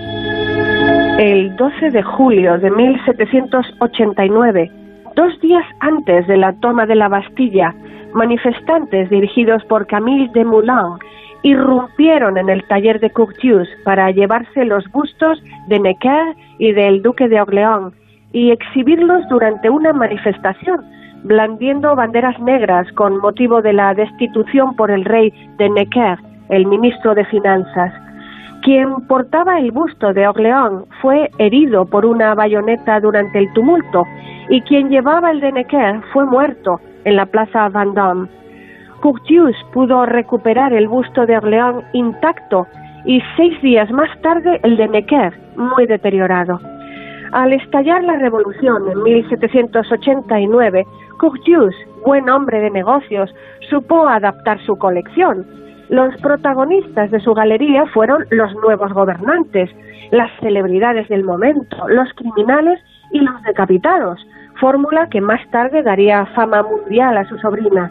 El 12 de julio de 1789, dos días antes de la toma de la Bastilla, manifestantes dirigidos por Camille Desmoulins irrumpieron en el taller de Curtius para llevarse los bustos de Necker y del duque de Orleans y exhibirlos durante una manifestación blandiendo banderas negras con motivo de la destitución por el rey de Necker, el ministro de Finanzas. Quien portaba el busto de Orleans fue herido por una bayoneta durante el tumulto y quien llevaba el de Necker fue muerto en la plaza Vendôme. Curtius pudo recuperar el busto de Orleans intacto y seis días más tarde el de Necker, muy deteriorado. Al estallar la revolución en 1789, Curtius, buen hombre de negocios, supo adaptar su colección. Los protagonistas de su galería fueron los nuevos gobernantes, las celebridades del momento, los criminales y los decapitados, fórmula que más tarde daría fama mundial a su sobrina.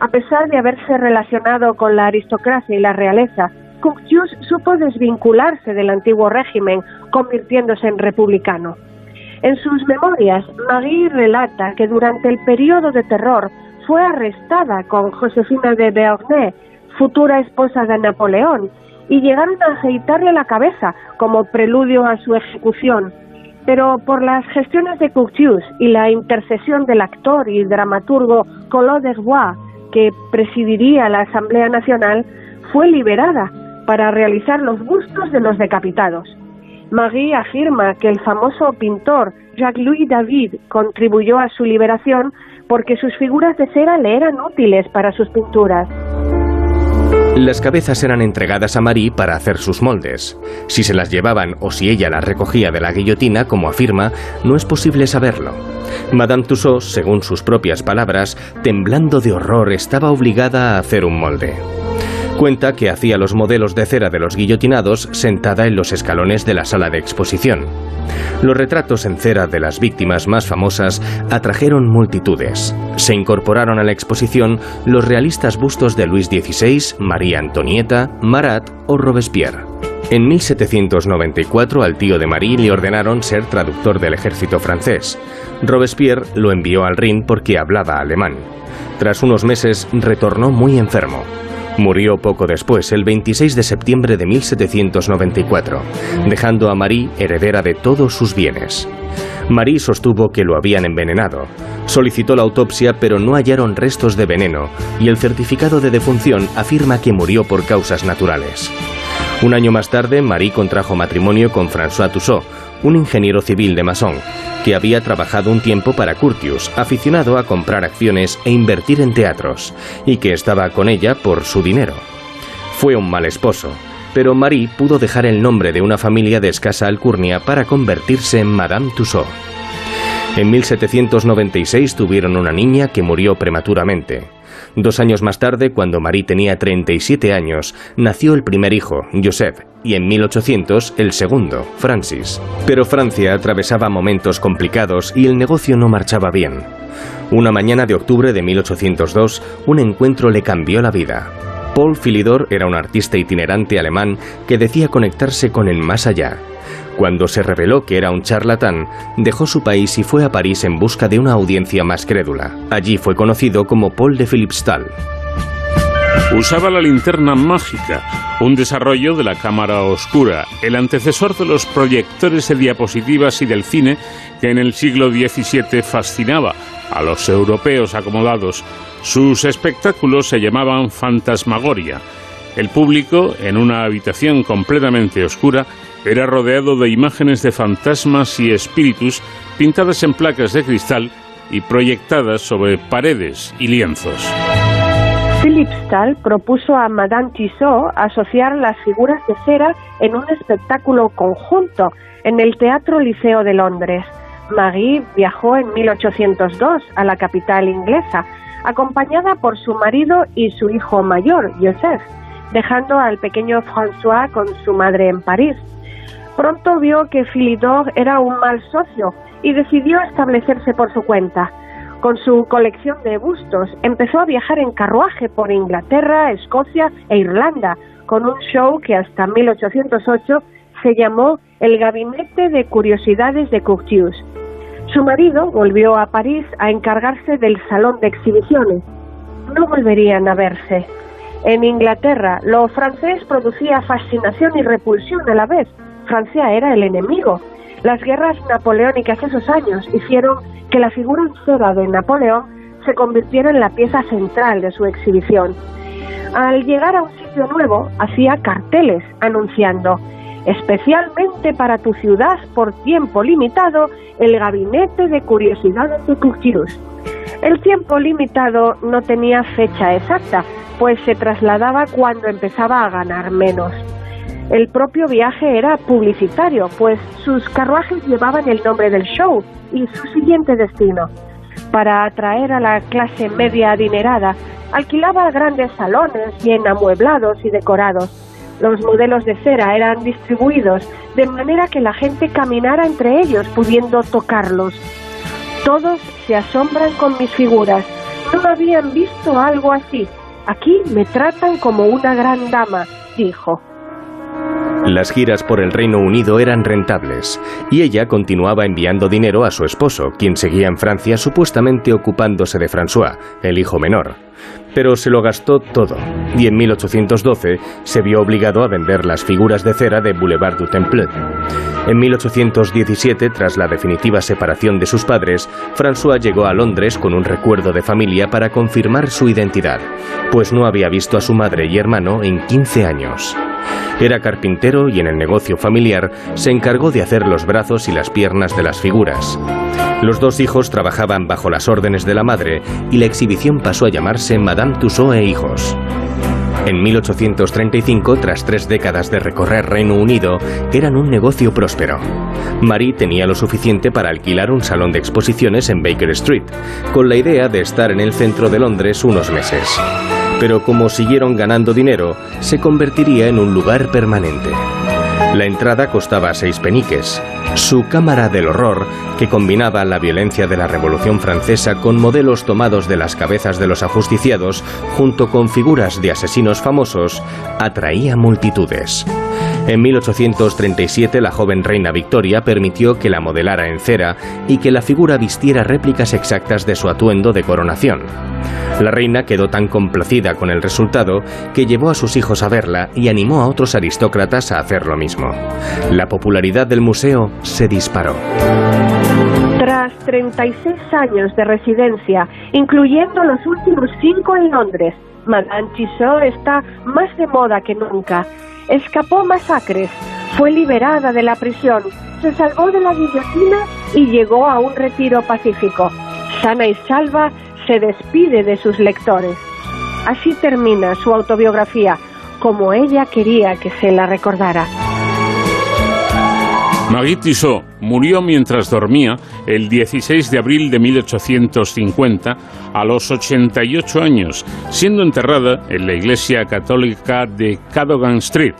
A pesar de haberse relacionado con la aristocracia y la realeza, Curtius supo desvincularse del antiguo régimen, convirtiéndose en republicano. En sus memorias, Marie relata que durante el periodo de terror fue arrestada con Josefina de Beauharnais, futura esposa de Napoleón, y llegaron a aceitarle la cabeza como preludio a su ejecución. Pero por las gestiones de Curtius y la intercesión del actor y dramaturgo Collot Bois, que presidiría la Asamblea Nacional, fue liberada para realizar los bustos de los decapitados. Marie afirma que el famoso pintor Jacques-Louis David contribuyó a su liberación porque sus figuras de cera le eran útiles para sus pinturas. Las cabezas eran entregadas a Marie para hacer sus moldes. Si se las llevaban o si ella las recogía de la guillotina, como afirma, no es posible saberlo. Madame Tussaud, según sus propias palabras, temblando de horror, estaba obligada a hacer un molde. Cuenta que hacía los modelos de cera de los guillotinados sentada en los escalones de la sala de exposición. Los retratos en cera de las víctimas más famosas atrajeron multitudes. Se incorporaron a la exposición los realistas bustos de Luis XVI, María Antonieta, Marat o Robespierre. En 1794 al tío de Marie le ordenaron ser traductor del ejército francés. Robespierre lo envió al Rin porque hablaba alemán. Tras unos meses retornó muy enfermo. Murió poco después, el 26 de septiembre de 1794, dejando a Marie heredera de todos sus bienes. Marie sostuvo que lo habían envenenado. Solicitó la autopsia, pero no hallaron restos de veneno, y el certificado de defunción afirma que murió por causas naturales. Un año más tarde, Marie contrajo matrimonio con François Tussaud, un ingeniero civil de Masson, que había trabajado un tiempo para Curtius, aficionado a comprar acciones e invertir en teatros, y que estaba con ella por su dinero. Fue un mal esposo, pero Marie pudo dejar el nombre de una familia de escasa alcurnia para convertirse en Madame Tussaud. En 1796 tuvieron una niña que murió prematuramente. Dos años más tarde, cuando Marie tenía 37 años, nació el primer hijo, Joseph, y en 1800 el segundo, Francis. Pero Francia atravesaba momentos complicados y el negocio no marchaba bien. Una mañana de octubre de 1802, un encuentro le cambió la vida. Paul Philidor era un artista itinerante alemán que decía conectarse con el más allá. Cuando se reveló que era un charlatán, dejó su país y fue a París en busca de una audiencia más crédula. Allí fue conocido como Paul de Philipsthal. Usaba la linterna mágica, un desarrollo de la cámara oscura, el antecesor de los proyectores de diapositivas y del cine que en el siglo XVII fascinaba a los europeos acomodados. Sus espectáculos se llamaban fantasmagoria. El público, en una habitación completamente oscura, era rodeado de imágenes de fantasmas y espíritus pintadas en placas de cristal y proyectadas sobre paredes y lienzos. Philip Stahl propuso a Madame Tissot asociar las figuras de cera en un espectáculo conjunto en el Teatro Liceo de Londres. Marie viajó en 1802 a la capital inglesa, acompañada por su marido y su hijo mayor, Joseph, dejando al pequeño François con su madre en París. Pronto vio que Philidor era un mal socio y decidió establecerse por su cuenta. Con su colección de bustos empezó a viajar en carruaje por Inglaterra, Escocia e Irlanda, con un show que hasta 1808 se llamó El Gabinete de Curiosidades de Curtius. Su marido volvió a París a encargarse del salón de exhibiciones. No volverían a verse. En Inglaterra, lo francés producía fascinación y repulsión a la vez, Francia era el enemigo. Las guerras napoleónicas esos años hicieron que la figura en de Napoleón se convirtiera en la pieza central de su exhibición. Al llegar a un sitio nuevo, hacía carteles anunciando especialmente para tu ciudad por tiempo limitado, el gabinete de curiosidades de Curtius. El tiempo limitado no tenía fecha exacta, pues se trasladaba cuando empezaba a ganar menos. El propio viaje era publicitario, pues sus carruajes llevaban el nombre del show y su siguiente destino. Para atraer a la clase media adinerada, alquilaba grandes salones bien amueblados y decorados. Los modelos de cera eran distribuidos de manera que la gente caminara entre ellos pudiendo tocarlos. Todos se asombran con mis figuras. No habían visto algo así. Aquí me tratan como una gran dama, dijo. Las giras por el Reino Unido eran rentables y ella continuaba enviando dinero a su esposo, quien seguía en Francia supuestamente ocupándose de François, el hijo menor. Pero se lo gastó todo y en 1812 se vio obligado a vender las figuras de cera de Boulevard du Temple. En 1817, tras la definitiva separación de sus padres, François llegó a Londres con un recuerdo de familia para confirmar su identidad, pues no había visto a su madre y hermano en 15 años. Era carpintero y en el negocio familiar se encargó de hacer los brazos y las piernas de las figuras. Los dos hijos trabajaban bajo las órdenes de la madre y la exhibición pasó a llamarse Madame Tussaud e Hijos. En 1835, tras tres décadas de recorrer Reino Unido, eran un negocio próspero. Marie tenía lo suficiente para alquilar un salón de exposiciones en Baker Street, con la idea de estar en el centro de Londres unos meses pero como siguieron ganando dinero, se convertiría en un lugar permanente. La entrada costaba seis peniques. Su cámara del horror, que combinaba la violencia de la Revolución Francesa con modelos tomados de las cabezas de los ajusticiados, junto con figuras de asesinos famosos, atraía multitudes. En 1837 la joven reina Victoria permitió que la modelara en cera y que la figura vistiera réplicas exactas de su atuendo de coronación. La reina quedó tan complacida con el resultado que llevó a sus hijos a verla y animó a otros aristócratas a hacer lo mismo. La popularidad del museo se disparó. Tras 36 años de residencia, incluyendo los últimos cinco en Londres, Madame Tissot está más de moda que nunca escapó masacres, fue liberada de la prisión, se salvó de la guillotina y llegó a un retiro pacífico. Sana y salva, se despide de sus lectores. Así termina su autobiografía, como ella quería que se la recordara. Marie Tissot murió mientras dormía el 16 de abril de 1850 a los 88 años, siendo enterrada en la iglesia católica de Cadogan Street.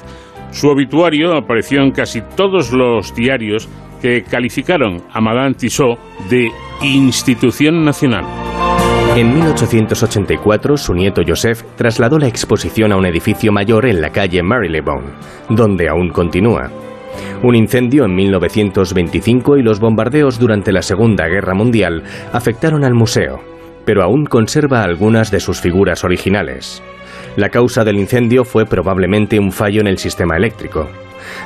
Su obituario apareció en casi todos los diarios que calificaron a Madame Tissot de institución nacional. En 1884, su nieto Joseph trasladó la exposición a un edificio mayor en la calle Marylebone, donde aún continúa. Un incendio en 1925 y los bombardeos durante la Segunda Guerra Mundial afectaron al museo, pero aún conserva algunas de sus figuras originales. La causa del incendio fue probablemente un fallo en el sistema eléctrico.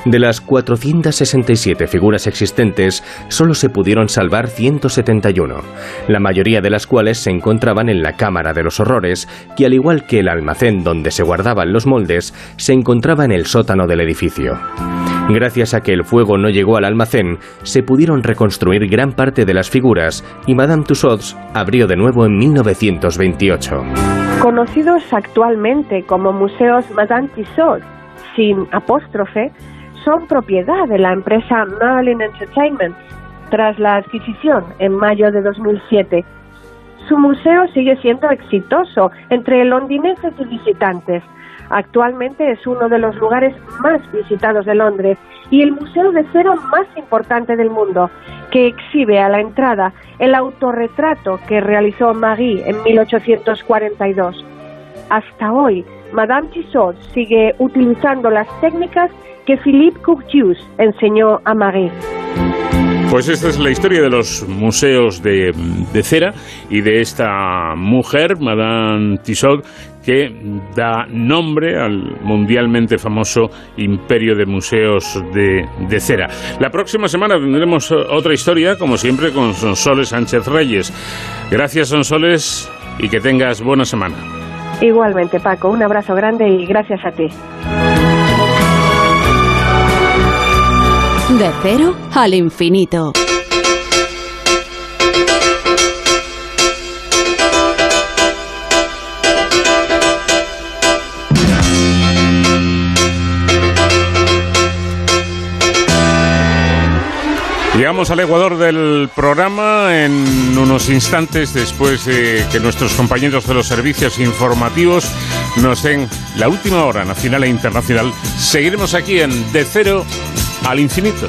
De las 467 figuras existentes, solo se pudieron salvar 171, la mayoría de las cuales se encontraban en la Cámara de los Horrores, que al igual que el almacén donde se guardaban los moldes, se encontraba en el sótano del edificio. Gracias a que el fuego no llegó al almacén, se pudieron reconstruir gran parte de las figuras y Madame Tussauds abrió de nuevo en 1928. Conocidos actualmente como Museos Madame Tussauds, sin apóstrofe, son propiedad de la empresa Merlin Entertainment tras la adquisición en mayo de 2007. Su museo sigue siendo exitoso entre londinenses y visitantes. Actualmente es uno de los lugares más visitados de Londres y el museo de cero más importante del mundo, que exhibe a la entrada el autorretrato que realizó Marie en 1842. Hasta hoy, Madame Tissot sigue utilizando las técnicas que Philippe Curtius enseñó a Marie. Pues esta es la historia de los museos de, cera y de esta mujer, Madame Tissot, que da nombre al mundialmente famoso imperio de museos de, de, cera. La próxima semana tendremos otra historia, como siempre, con Sonsoles Sánchez Reyes. Gracias, Sonsoles, y que tengas buena semana. Igualmente, Paco, un abrazo grande y gracias a ti. De cero al infinito. Llegamos al Ecuador del programa en unos instantes después de que nuestros compañeros de los servicios informativos nos den la última hora nacional e internacional. Seguiremos aquí en De Cero al infinito.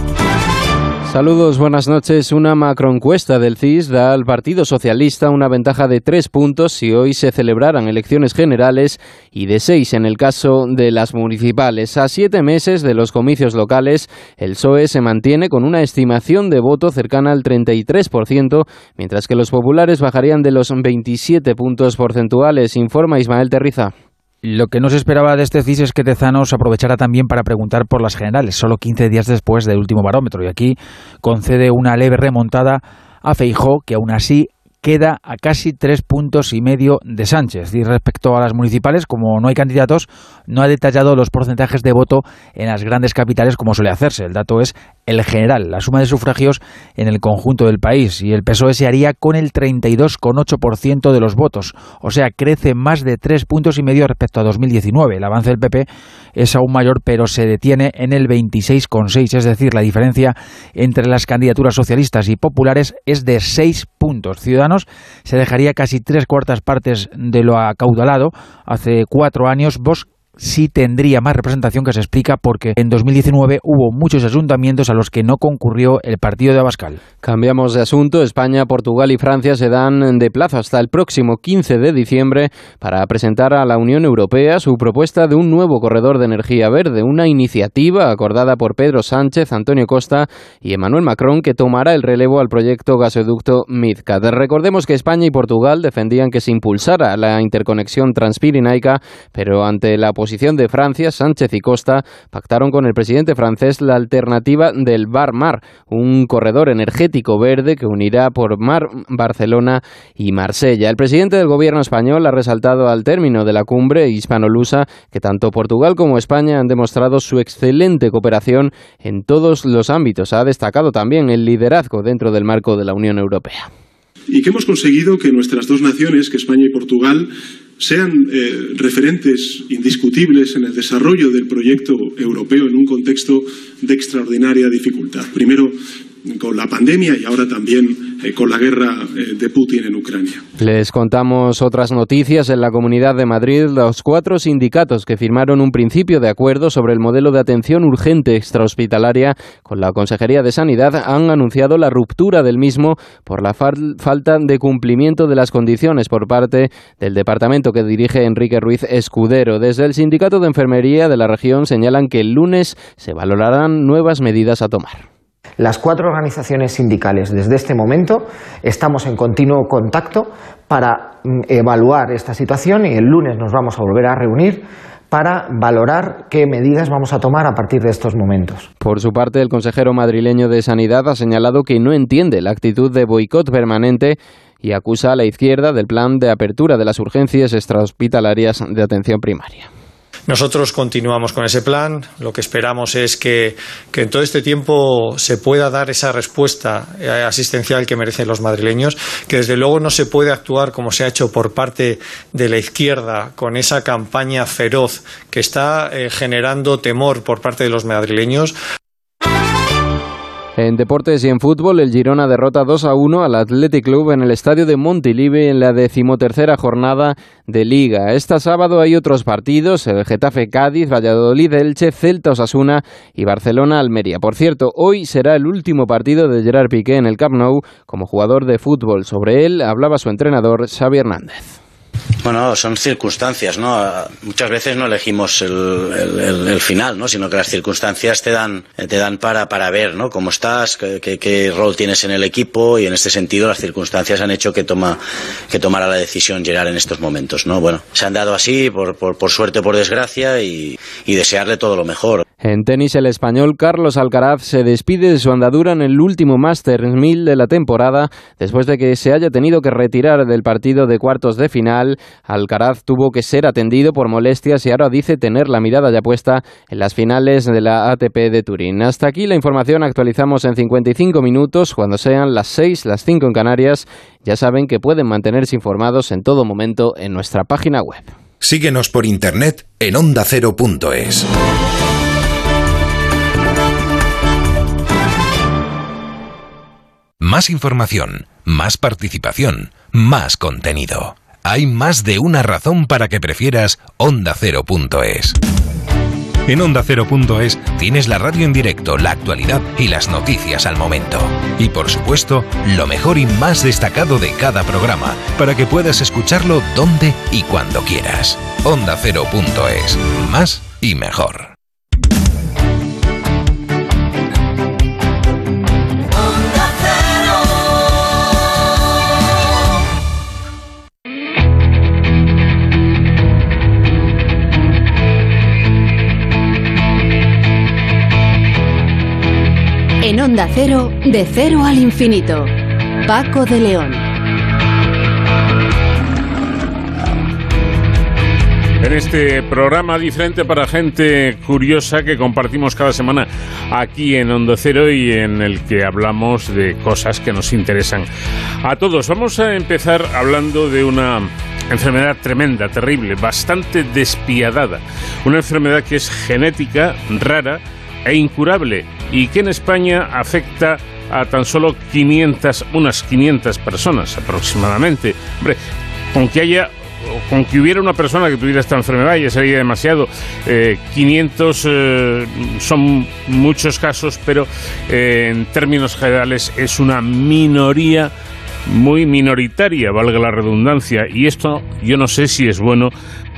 Saludos, buenas noches. Una macroencuesta del CIS da al Partido Socialista una ventaja de tres puntos si hoy se celebraran elecciones generales y de seis en el caso de las municipales. A siete meses de los comicios locales, el PSOE se mantiene con una estimación de voto cercana al 33%, mientras que los populares bajarían de los 27 puntos porcentuales, informa Ismael Terriza. Lo que no se esperaba de este CIS es que Tezanos aprovechara también para preguntar por las generales, solo 15 días después del último barómetro, y aquí concede una leve remontada a Feijó, que aún así queda a casi tres puntos y medio de Sánchez. Y respecto a las municipales, como no hay candidatos, no ha detallado los porcentajes de voto en las grandes capitales como suele hacerse. El dato es el general, la suma de sufragios en el conjunto del país. Y el PSOE se haría con el 32,8% de los votos. O sea, crece más de tres puntos y medio respecto a 2019. El avance del PP es aún mayor, pero se detiene en el 26,6. Es decir, la diferencia entre las candidaturas socialistas y populares es de seis puntos. Ciudadanos se dejaría casi tres cuartas partes de lo acaudalado. Hace cuatro años, sí tendría más representación que se explica porque en 2019 hubo muchos ayuntamientos a los que no concurrió el partido de Abascal. Cambiamos de asunto. España, Portugal y Francia se dan de plazo hasta el próximo 15 de diciembre para presentar a la Unión Europea su propuesta de un nuevo corredor de energía verde, una iniciativa acordada por Pedro Sánchez, Antonio Costa y Emmanuel Macron que tomará el relevo al proyecto gasoducto MidCat. Recordemos que España y Portugal defendían que se impulsara la interconexión transpirinaica, pero ante la posición de Francia, Sánchez y Costa pactaron con el presidente francés la alternativa del Bar-Mar, un corredor energético verde que unirá por mar Barcelona y Marsella. El presidente del gobierno español ha resaltado al término de la cumbre hispano-lusa que tanto Portugal como España han demostrado su excelente cooperación en todos los ámbitos. Ha destacado también el liderazgo dentro del marco de la Unión Europea. Y que hemos conseguido que nuestras dos naciones, que España y Portugal, sean eh, referentes indiscutibles en el desarrollo del proyecto europeo en un contexto de extraordinaria dificultad. Primero, con la pandemia y ahora también eh, con la guerra eh, de Putin en Ucrania. Les contamos otras noticias. En la Comunidad de Madrid, los cuatro sindicatos que firmaron un principio de acuerdo sobre el modelo de atención urgente extrahospitalaria con la Consejería de Sanidad han anunciado la ruptura del mismo por la falta de cumplimiento de las condiciones por parte del departamento que dirige Enrique Ruiz Escudero. Desde el Sindicato de Enfermería de la región señalan que el lunes se valorarán nuevas medidas a tomar. Las cuatro organizaciones sindicales desde este momento estamos en continuo contacto para mm, evaluar esta situación y el lunes nos vamos a volver a reunir para valorar qué medidas vamos a tomar a partir de estos momentos. Por su parte, el consejero madrileño de Sanidad ha señalado que no entiende la actitud de boicot permanente y acusa a la izquierda del plan de apertura de las urgencias extrahospitalarias de atención primaria. Nosotros continuamos con ese plan. Lo que esperamos es que, en todo este tiempo se pueda dar esa respuesta eh, asistencial que merecen los madrileños, que desde luego no se puede actuar como se ha hecho por parte de la izquierda con esa campaña feroz que está eh, generando temor por parte de los madrileños. En deportes y en fútbol, el Girona derrota 2 a 1 al Athletic Club en el estadio de Montilivi en la decimotercera jornada de Liga. Este sábado hay otros partidos: el Getafe Cádiz, Valladolid Elche, Celta Osasuna y Barcelona Almería. Por cierto, hoy será el último partido de Gerard Piqué en el Camp Nou como jugador de fútbol. Sobre él hablaba su entrenador Xavi Hernández. Bueno, son circunstancias, ¿no? Muchas veces no elegimos el, final, ¿no? Sino que las circunstancias te dan, te dan para, para ver, ¿no? Cómo estás, qué, rol tienes en el equipo y en este sentido las circunstancias han hecho que, toma, que tomara la decisión Gerard en estos momentos, ¿no? Bueno, se han dado así por, por, por suerte o por desgracia y desearle todo lo mejor. En tenis, el español Carlos Alcaraz se despide de su andadura en el último Masters 1000 de la temporada después de que se haya tenido que retirar del partido de cuartos de final. Alcaraz tuvo que ser atendido por molestias y ahora dice tener la mirada ya puesta en las finales de la ATP de Turín. Hasta aquí la información actualizamos en 55 minutos cuando sean las 6, las 5 en Canarias. Ya saben que pueden mantenerse informados en todo momento en nuestra página web. Síguenos por internet en ondacero.es. Más información, más participación, más contenido. Hay más de una razón para que prefieras ondacero.es. En ondacero.es tienes la radio en directo, la actualidad y las noticias al momento. Y por supuesto, lo mejor y más destacado de cada programa, para que puedas escucharlo donde y cuando quieras. Ondacero.es. Más y mejor. Onda Cero, de cero al infinito. Paco de León. En este programa diferente para gente curiosa que compartimos cada semana aquí en Onda Cero y en el que hablamos de cosas que nos interesan a todos. Vamos a empezar hablando de una enfermedad tremenda, terrible, bastante despiadada. Una enfermedad que es genética, rara e incurable y que en España afecta a tan solo 500, unas 500 personas aproximadamente. Hombre, con que haya con que hubiera una persona que tuviera esta enfermedad ya sería demasiado. 500 eh, eh, son muchos casos, pero eh, en términos generales es una minoría muy minoritaria, valga la redundancia, y esto yo no sé si es bueno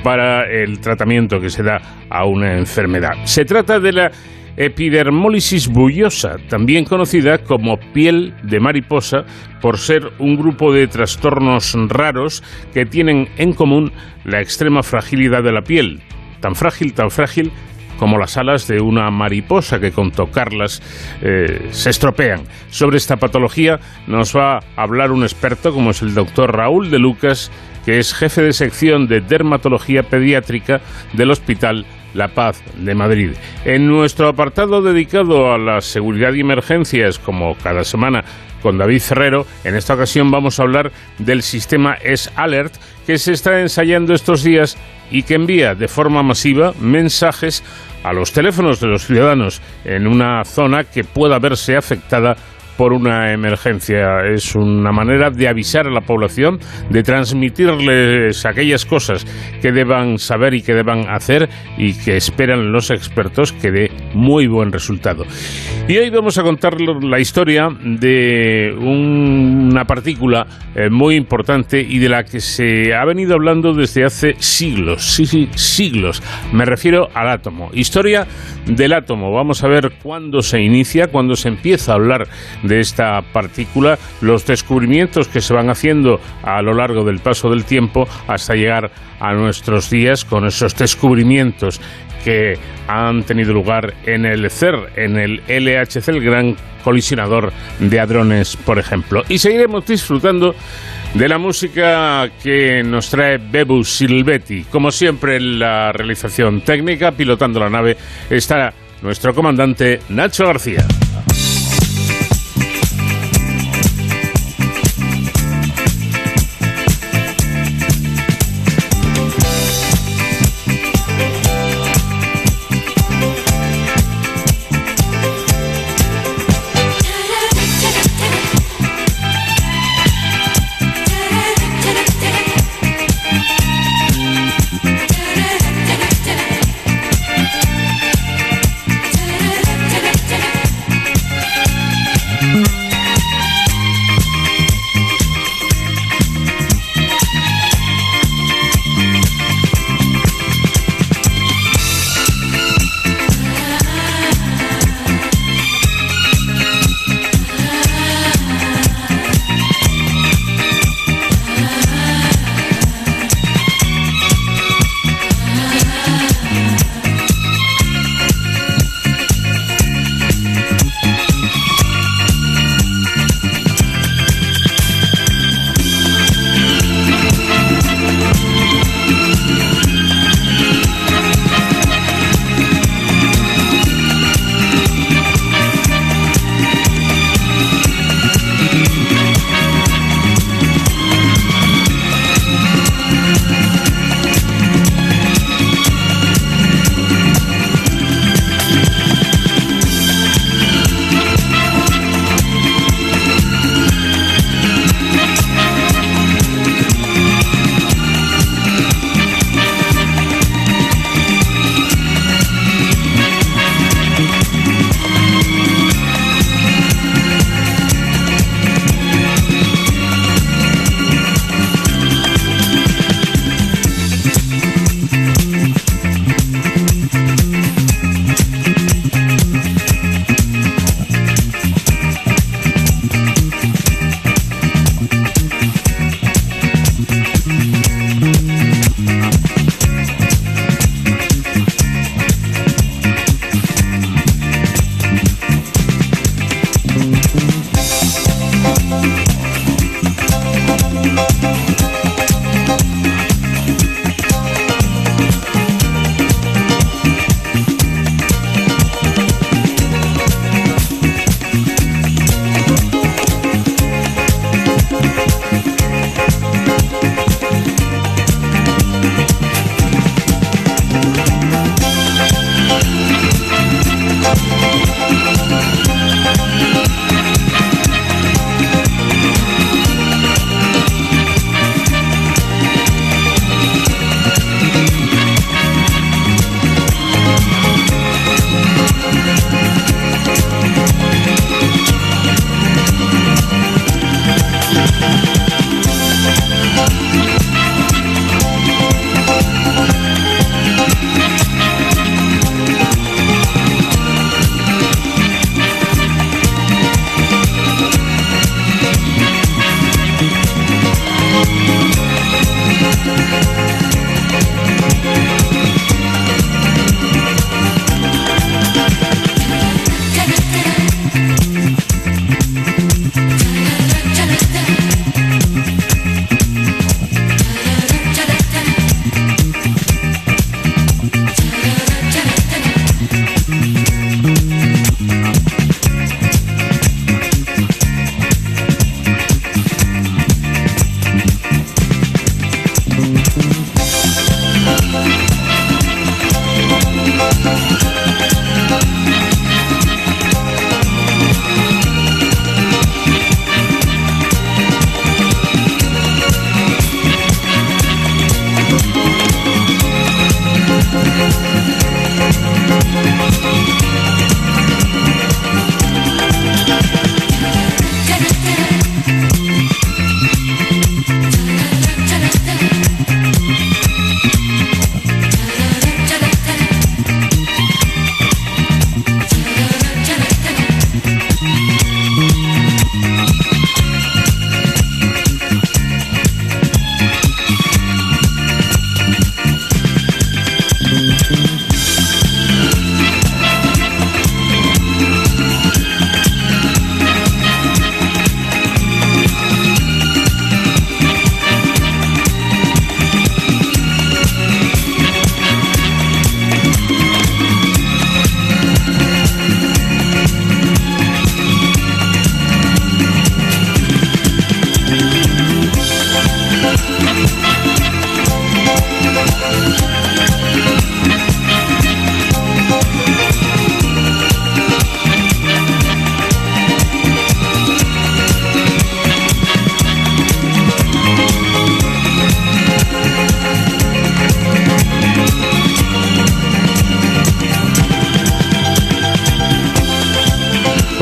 para el tratamiento que se da a una enfermedad. Se trata de la epidermólisis bullosa, también conocida como piel de mariposa por ser un grupo de trastornos raros que tienen en común la extrema fragilidad de la piel, tan frágil, tan frágil como las alas de una mariposa que con tocarlas eh, se estropean. Sobre esta patología nos va a hablar un experto como es el doctor Raúl de Lucas, que es jefe de sección de dermatología pediátrica del Hospital La Paz de Madrid. En nuestro apartado dedicado a la seguridad y emergencias, como cada semana con David Ferrero, en esta ocasión vamos a hablar del sistema S-Alert que se está ensayando estos días y que envía de forma masiva mensajes a los teléfonos de los ciudadanos en una zona que pueda verse afectada por una emergencia. Es una manera de avisar a la población, de transmitirles aquellas cosas que deban saber y que deban hacer y que esperan los expertos que dé muy buen resultado. Y hoy vamos a contar la historia de una partícula eh, muy importante y de la que se ha venido hablando desde hace siglos, sí, sí, siglos. Me refiero al átomo. Historia del átomo. Vamos a ver cuándo se inicia, cuándo se empieza a hablar de esta partícula, los descubrimientos que se van haciendo a lo largo del paso del tiempo hasta llegar a nuestros días con esos descubrimientos que han tenido lugar en el CER, en el LHC, el gran colisionador de hadrones, por ejemplo. Y seguiremos disfrutando de la música que nos trae Bebu Silvetti. Como siempre en la realización técnica, pilotando la nave, está nuestro comandante Nacho García.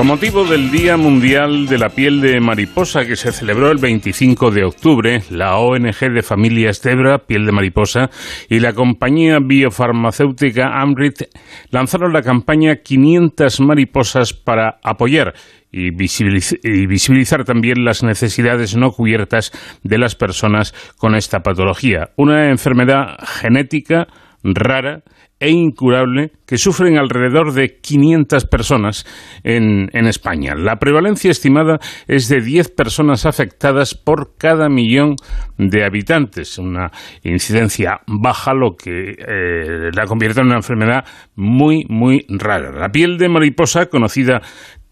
Con motivo del Día Mundial de la Piel de Mariposa que se celebró el 25 de octubre, la ONG de familias Debra, Piel de Mariposa, y la compañía biofarmacéutica Amrit lanzaron la campaña 500 mariposas para apoyar y visibilizar, también las necesidades no cubiertas de las personas con esta patología, una enfermedad genética rara e incurable que sufren alrededor de 500 personas en, en, España. La prevalencia estimada es de 10 personas afectadas por cada millón de habitantes, una incidencia baja, lo que eh, la convierte en una enfermedad muy, muy rara. La piel de mariposa, conocida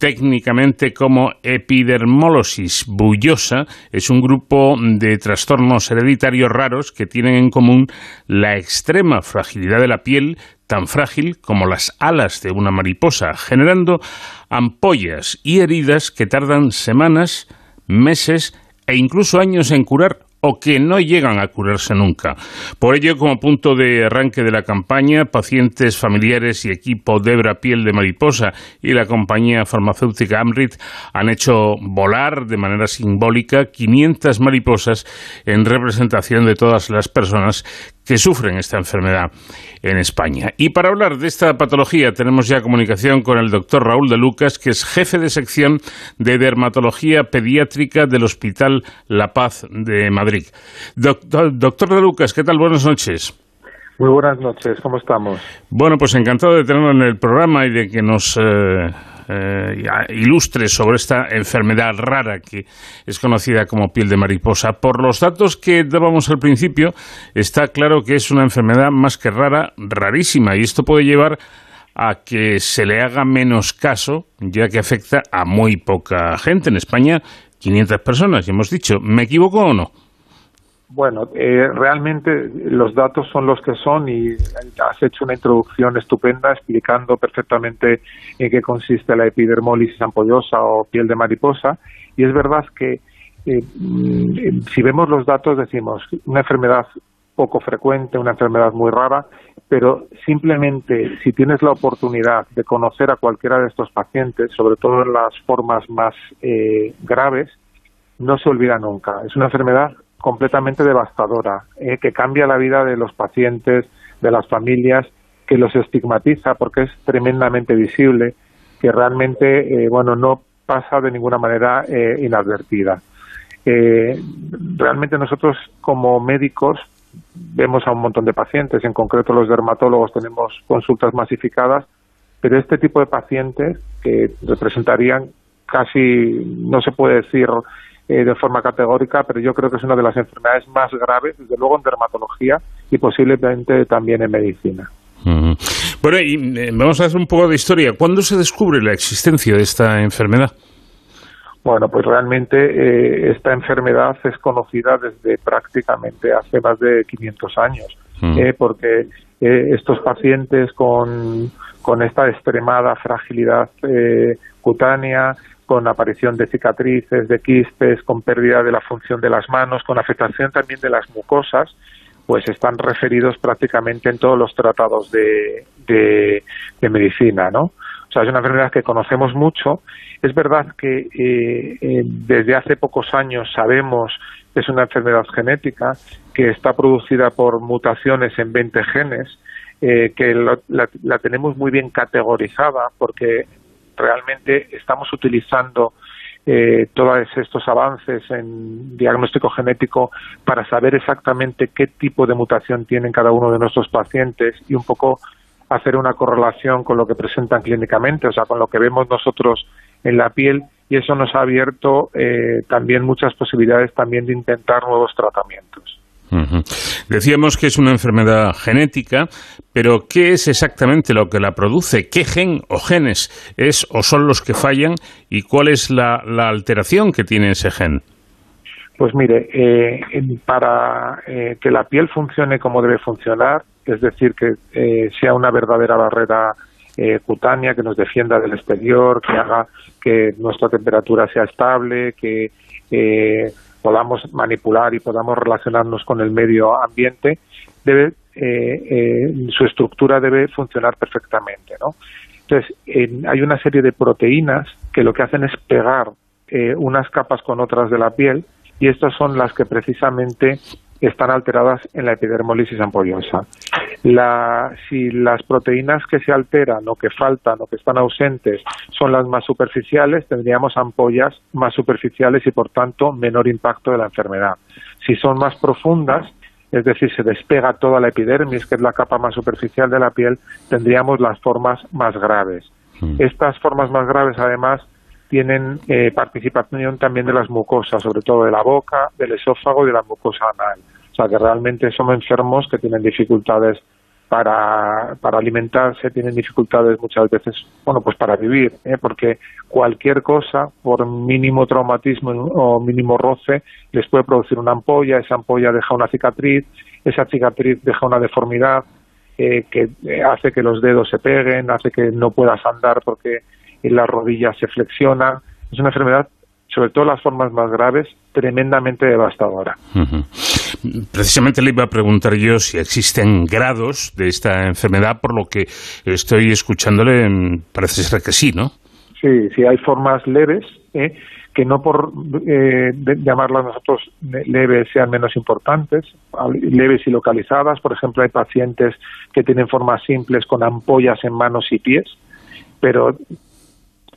técnicamente como epidermolosis bullosa, es un grupo de trastornos hereditarios raros que tienen en común la extrema fragilidad de la piel, tan frágil como las alas de una mariposa, generando ampollas y heridas que tardan semanas, meses e incluso años en curar o que no llegan a curarse nunca. Por ello, como punto de arranque de la campaña, pacientes, familiares y equipo Debra Piel de Mariposa y la compañía farmacéutica Amrit han hecho volar de manera simbólica 500 mariposas en representación de todas las personas que sufren esta enfermedad en España. Y para hablar de esta patología tenemos ya comunicación con el doctor Raúl de Lucas, que es jefe de sección de dermatología pediátrica del Hospital La Paz de Madrid. Doctor, doctor de Lucas, ¿qué tal? Buenas noches. Muy buenas noches, ¿cómo estamos? Bueno, pues encantado de tenerlo en el programa y de que nos eh, eh, ilustre sobre esta enfermedad rara que es conocida como piel de mariposa. Por los datos que dábamos al principio, está claro que es una enfermedad más que rara, rarísima, y esto puede llevar a que se le haga menos caso, ya que afecta a muy poca gente. En España, 500 personas, y hemos dicho. ¿Me equivoco o no? Bueno, eh, realmente los datos son los que son y has hecho una introducción estupenda explicando perfectamente en qué consiste la epidermólisis ampollosa o piel de mariposa. Y es verdad que eh, mm, si vemos los datos decimos una enfermedad poco frecuente, una enfermedad muy rara, pero simplemente si tienes la oportunidad de conocer a cualquiera de estos pacientes, sobre todo en las formas más eh, graves, no se olvida nunca. Es una enfermedad completamente devastadora, eh, que cambia la vida de los pacientes, de las familias, que los estigmatiza porque es tremendamente visible, que realmente, eh, bueno, no pasa de ninguna manera eh, inadvertida. realmente nosotros como médicos vemos a un montón de pacientes, en concreto los dermatólogos tenemos consultas masificadas, pero este tipo de pacientes que representarían casi, no se puede decir eh, de forma categórica, pero yo creo que es una de las enfermedades más graves, desde luego en dermatología y posiblemente también en medicina. Bueno, y eh, vamos a hacer un poco de historia. ¿Cuándo se descubre la existencia de esta enfermedad? Bueno, pues realmente eh, esta enfermedad es conocida desde prácticamente hace más de 500 años, porque estos pacientes con, con esta extremada fragilidad cutánea, con aparición de cicatrices, de quistes, con pérdida de la función de las manos, con afectación también de las mucosas, pues están referidos prácticamente en todos los tratados de, de, medicina, ¿no? O sea, es una enfermedad que conocemos mucho. Es verdad que eh, eh, desde hace pocos años sabemos que es una enfermedad genética, que está producida por mutaciones en 20 genes, eh, que la, la, tenemos muy bien categorizada porque realmente estamos utilizando eh, todos estos avances en diagnóstico genético para saber exactamente qué tipo de mutación tienen cada uno de nuestros pacientes y un poco hacer una correlación con lo que presentan clínicamente, o sea, con lo que vemos nosotros en la piel y eso nos ha abierto eh, también muchas posibilidades también de intentar nuevos tratamientos. Decíamos que es una enfermedad genética, pero ¿qué es exactamente lo que la produce? ¿Qué gen o genes es o son los que fallan y cuál es la, alteración que tiene ese gen? Pues mire, eh, para eh, que la piel funcione como debe funcionar, es decir, que eh, sea una verdadera barrera cutánea que nos defienda del exterior, que haga que nuestra temperatura sea estable, que podamos manipular y podamos relacionarnos con el medio ambiente, debe, eh, eh, su estructura debe funcionar perfectamente. ¿no? Entonces, hay una serie de proteínas que lo que hacen es pegar eh, unas capas con otras de la piel y estas son las que precisamente están alteradas en la epidermólisis ampollosa. si las proteínas que se alteran o que faltan o que están ausentes son las más superficiales, tendríamos ampollas más superficiales y por tanto menor impacto de la enfermedad. Si son más profundas, es decir, se despega toda la epidermis, que es la capa más superficial de la piel, tendríamos las formas más graves. Hmm. Estas formas más graves, además, tienen eh, participación también de las mucosas, sobre todo de la boca, del esófago y de la mucosa anal. O sea, que realmente son enfermos que tienen dificultades para, para alimentarse, tienen dificultades muchas veces, bueno, pues para vivir, ¿eh? porque cualquier cosa, por mínimo traumatismo o mínimo roce, les puede producir una ampolla, esa ampolla deja una cicatriz, esa cicatriz deja una deformidad eh, que hace que los dedos se peguen, hace que no puedas andar porque la rodilla se flexiona. Es una enfermedad sobre todo las formas más graves, tremendamente devastadora. Precisamente le iba a preguntar yo si existen grados de esta enfermedad, por lo que estoy escuchándole, parece ser que sí, ¿no? Sí, sí, hay formas leves, ¿eh? que no por eh, llamarlas nosotros leves sean menos importantes, leves y localizadas. Por ejemplo, hay pacientes que tienen formas simples con ampollas en manos y pies, pero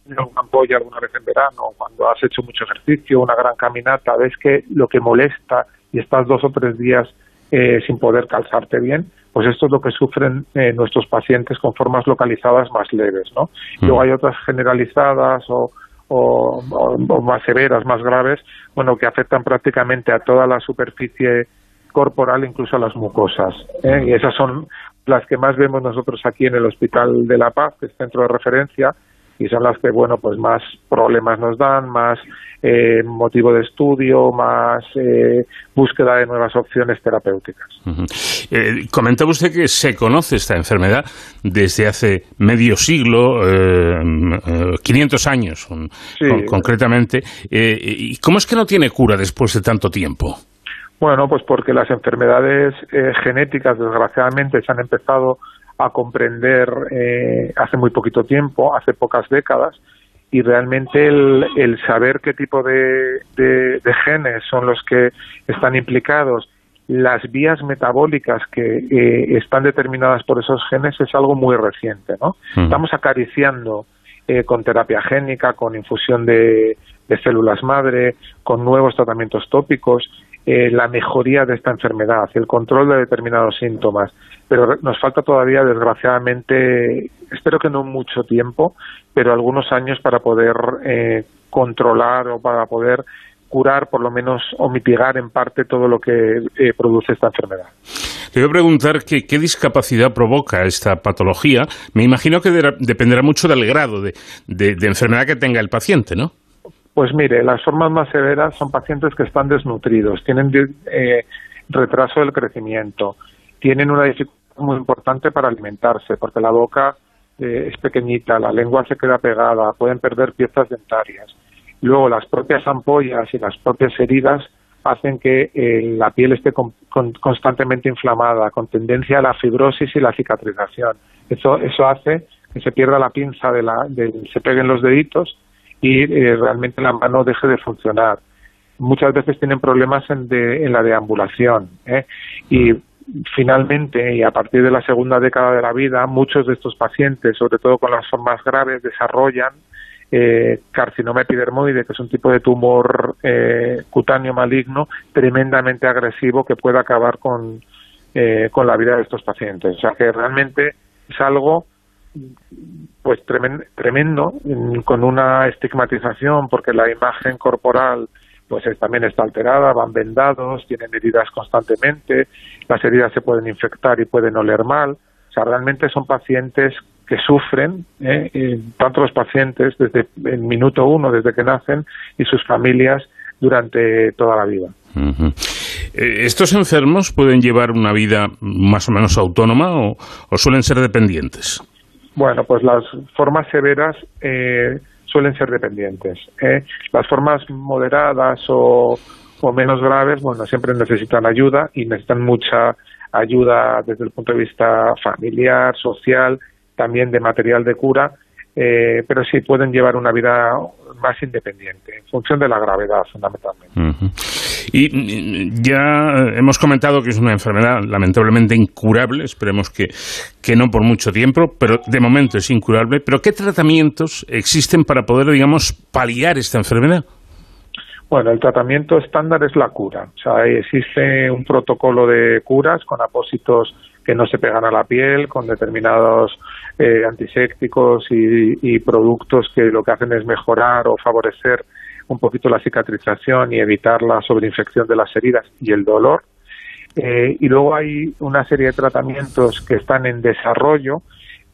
una ampolla alguna vez en verano, cuando has hecho mucho ejercicio, una gran caminata, ves que lo que molesta y estás dos o tres días eh, sin poder calzarte bien, pues esto es lo que sufren eh, nuestros pacientes con formas localizadas más leves, ¿no? Mm. Luego hay otras generalizadas o, o, más severas, más graves, bueno, que afectan prácticamente a toda la superficie corporal, incluso a las mucosas. ¿eh? Y esas son las que más vemos nosotros aquí en el Hospital de la Paz, que es centro de referencia, y son las que, bueno, pues más problemas nos dan, más eh, motivo de estudio, más eh, búsqueda de nuevas opciones terapéuticas. Eh, comentaba usted que se conoce esta enfermedad desde hace medio siglo, 500 años concretamente. ¿Y cómo es que no tiene cura después de tanto tiempo? Bueno, pues porque las enfermedades genéticas, desgraciadamente, se han empezado a comprender eh, hace muy poquito tiempo, hace pocas décadas, y realmente el, saber qué tipo de, genes son los que están implicados, las vías metabólicas que eh, están determinadas por esos genes es algo muy reciente, ¿no? Estamos acariciando eh, con terapia génica, con infusión de, de células madre, con nuevos tratamientos tópicos, la mejoría de esta enfermedad, el control de determinados síntomas pero nos falta todavía, desgraciadamente, espero que no mucho tiempo, pero algunos años para poder eh, controlar o para poder curar, por lo menos, o mitigar en parte todo lo que eh, produce esta enfermedad. Le voy a preguntar qué discapacidad provoca esta patología. Me imagino que dependerá mucho del grado de, enfermedad que tenga el paciente, ¿no? Pues mire, las formas más severas son pacientes que están desnutridos, tienen eh, retraso del crecimiento, tienen una dificultad muy importante para alimentarse, porque la boca eh, es pequeñita, la lengua se queda pegada, pueden perder piezas dentarias. Luego, las propias ampollas y las propias heridas hacen que eh, la piel esté constantemente inflamada, con tendencia a la fibrosis y la cicatrización. Eso, eso hace que se pierda la pinza, de la, se peguen los deditos y eh, realmente la mano deje de funcionar. Muchas veces tienen problemas en, en la deambulación. Y finalmente, y a partir de la segunda década de la vida, muchos de estos pacientes, sobre todo con las formas graves, desarrollan eh, carcinoma epidermoide, que es un tipo de tumor eh, cutáneo maligno tremendamente agresivo que puede acabar con, eh, con la vida de estos pacientes. O sea que realmente es algo pues tremendo, con una estigmatización, porque la imagen corporal pues también está alterada, van vendados, tienen heridas constantemente, las heridas se pueden infectar y pueden oler mal. O sea, realmente son pacientes que sufren, ¿eh? tanto los pacientes desde el minuto uno, desde que nacen, y sus familias durante toda la vida. Eh, ¿Estos enfermos pueden llevar una vida más o menos autónoma o, suelen ser dependientes? Bueno, pues las formas severas eh, suelen ser dependientes. ¿eh? Las formas moderadas o, menos graves, bueno, siempre necesitan ayuda y necesitan mucha ayuda desde el punto de vista familiar, social también de material de cura, eh, pero sí pueden llevar una vida más independiente, en función de la gravedad, fundamentalmente. Y mm, ya hemos comentado que es una enfermedad lamentablemente incurable, esperemos que, que no por mucho tiempo, pero de momento es incurable. Pero ¿qué tratamientos existen para poder, digamos, paliar esta enfermedad? Bueno, el tratamiento estándar es la cura. O sea, existe un protocolo de curas con apósitos que no se pegan a la piel, con determinados eh, antisépticos y, productos que lo que hacen es mejorar o favorecer un poquito la cicatrización y evitar la sobreinfección de las heridas y el dolor. Eh, y luego hay una serie de tratamientos que están en desarrollo,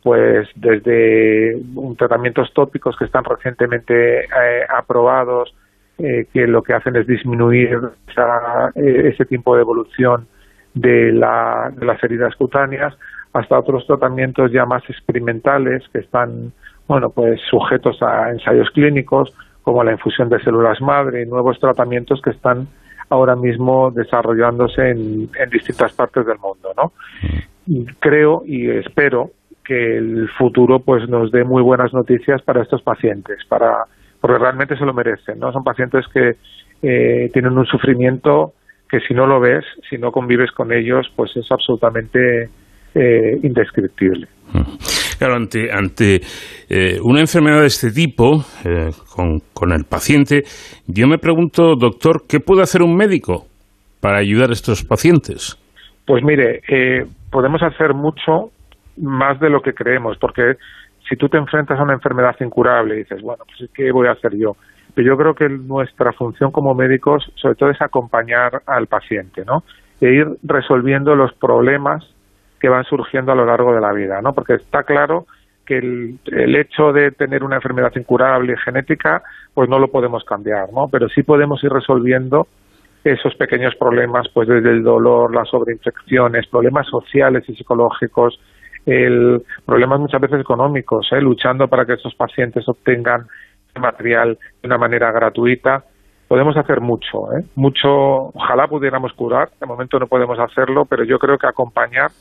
pues desde tratamientos tópicos que están recientemente eh, aprobados, que lo que hacen es disminuir ese tiempo de evolución de, la, de las heridas cutáneas hasta otros tratamientos ya más experimentales que están bueno pues sujetos a ensayos clínicos como la infusión de células madre y nuevos tratamientos que están ahora mismo desarrollándose en, en distintas partes del mundo no creo y espero que el futuro pues nos dé muy buenas noticias para estos pacientes para porque realmente se lo merecen no son pacientes que eh, tienen un sufrimiento que si no lo ves, si no convives con ellos, pues es absolutamente eh, indescriptible. Claro, ante, ante eh, una enfermedad de este tipo, eh, con, con, el paciente, yo me pregunto, doctor, ¿qué puede hacer un médico para ayudar a estos pacientes? Pues mire, podemos hacer mucho más de lo que creemos, porque si tú te enfrentas a una enfermedad incurable y dices, bueno, pues ¿qué voy a hacer yo? yo creo que nuestra función como médicos, sobre todo, es acompañar al paciente, ¿no? E ir resolviendo los problemas que van surgiendo a lo largo de la vida, ¿no? Porque está claro que el, hecho de tener una enfermedad incurable y genética, pues no lo podemos cambiar, ¿no? Pero sí podemos ir resolviendo esos pequeños problemas, pues desde el dolor, las sobreinfecciones, problemas sociales y psicológicos, el problemas muchas veces económicos, ¿eh? luchando para que estos pacientes obtengan material de una manera gratuita. Podemos hacer mucho, ¿eh? mucho, ojalá pudiéramos curar, de momento no podemos hacerlo, pero yo creo que acompañar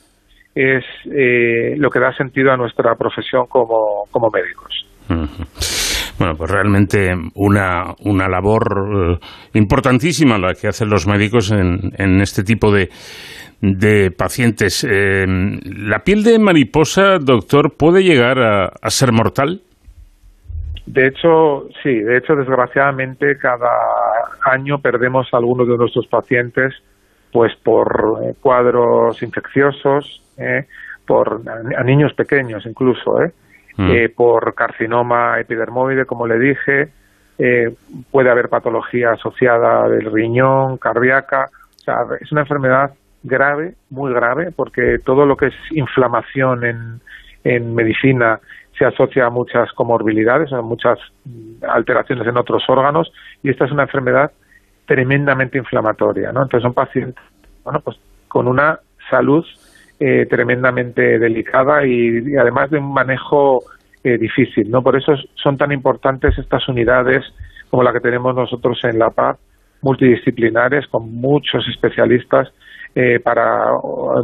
es eh, lo que da sentido a nuestra profesión como, como médicos. Bueno, pues realmente una, una labor eh, importantísima la que hacen los médicos en, en este tipo de, de pacientes. Eh, ¿La piel de mariposa, doctor, puede llegar a ser mortal? De hecho, sí, de hecho, desgraciadamente, cada año perdemos a algunos de nuestros pacientes pues por eh, cuadros infecciosos, eh, por a, niños pequeños incluso, eh, mm. eh, por carcinoma epidermoide, como le dije, puede haber patología asociada del riñón, cardíaca, o sea, es una enfermedad grave, muy grave, porque todo lo que es inflamación en, en medicina se asocia a muchas comorbilidades, a muchas alteraciones en otros órganos y esta es una enfermedad tremendamente inflamatoria, ¿no? Entonces son pacientes, bueno, pues con una salud eh, tremendamente delicada y, además de un manejo eh, difícil, ¿no? Por eso son tan importantes estas unidades como la que tenemos nosotros en La Paz, multidisciplinares, con muchos especialistas eh, para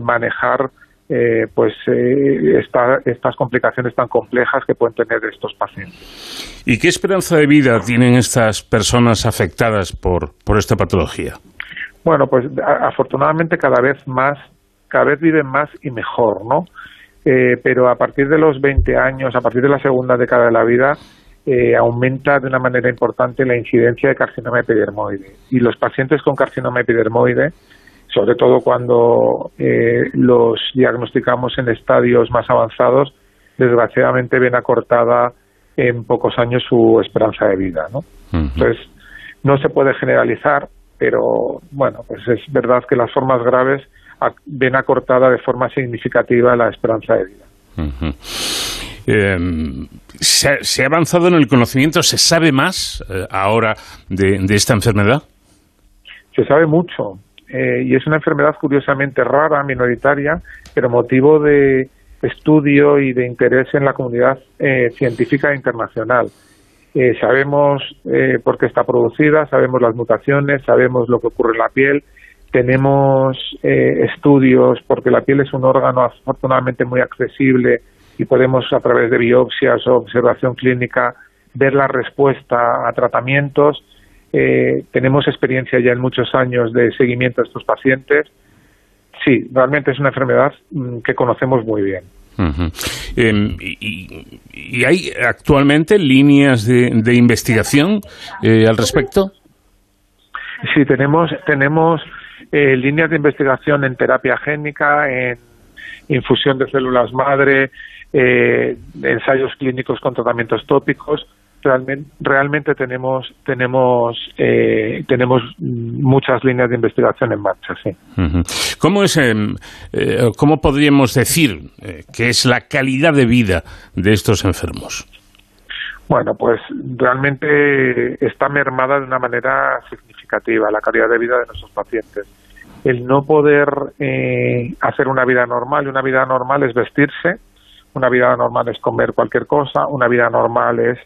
manejar eh, pues eh, estas complicaciones tan complejas que pueden tener estos pacientes. ¿Y qué esperanza de vida tienen estas personas afectadas por, por esta patología? Bueno, pues afortunadamente cada vez más, cada vez viven más y mejor, ¿no? Eh, pero a partir de los 20 años, a partir de la segunda década de la vida, aumenta de una manera importante la incidencia de carcinoma epidermoide. Y los pacientes con carcinoma epidermoide sobre todo cuando eh, los diagnosticamos en estadios más avanzados, desgraciadamente ven acortada en pocos años su esperanza de vida, ¿no? Entonces, no se puede generalizar, pero bueno, pues es verdad que las formas graves ven acortada de forma significativa la esperanza de vida. Em, ¿se, ha avanzado en el conocimiento? ¿Se sabe más eh, ahora de, de, esta enfermedad? Se sabe mucho. Eh, y es una enfermedad curiosamente rara, minoritaria, pero motivo de estudio y de interés en la comunidad eh, científica internacional. Eh, sabemos por qué está producida, sabemos las mutaciones, sabemos lo que ocurre en la piel, tenemos estudios porque la piel es un órgano afortunadamente muy accesible y podemos a través de biopsias o observación clínica ver la respuesta a tratamientos. Eh, tenemos experiencia ya en muchos años de seguimiento a estos pacientes. Sí, realmente es una enfermedad mm, que conocemos muy bien. Em, y, hay actualmente líneas de, investigación eh, al respecto? Sí, tenemos, tenemos eh, líneas de investigación en terapia génica, en infusión de células madre, eh, ensayos clínicos con tratamientos tópicos. Realmente, realmente tenemos tenemos eh, tenemos muchas líneas de investigación en marcha, sí. ¿Cómo es em, eh, cómo podríamos decir que es la calidad de vida de estos enfermos? Bueno, pues realmente está mermada de una manera significativa la calidad de vida de nuestros pacientes. El no poder hacer una vida normal, y una vida normal es vestirse, una vida normal es comer cualquier cosa, una vida normal es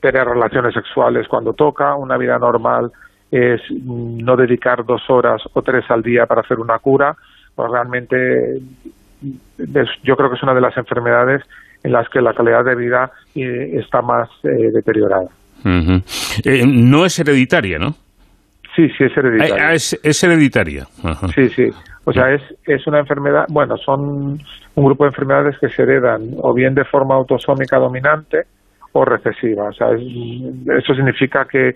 tener relaciones sexuales cuando toca, una vida normal es no dedicar dos horas o tres al día para hacer una cura, pues realmente yo creo que es una de las enfermedades en las que la calidad de vida eh, está más eh, deteriorada. Eh, no es hereditaria, ¿no? Sí, sí es hereditaria. Ah, es, hereditaria. Sí, sí. O sea, es, es una enfermedad, bueno, son un grupo de enfermedades que se heredan o bien de forma autosómica dominante o recesiva. O sea, eso significa que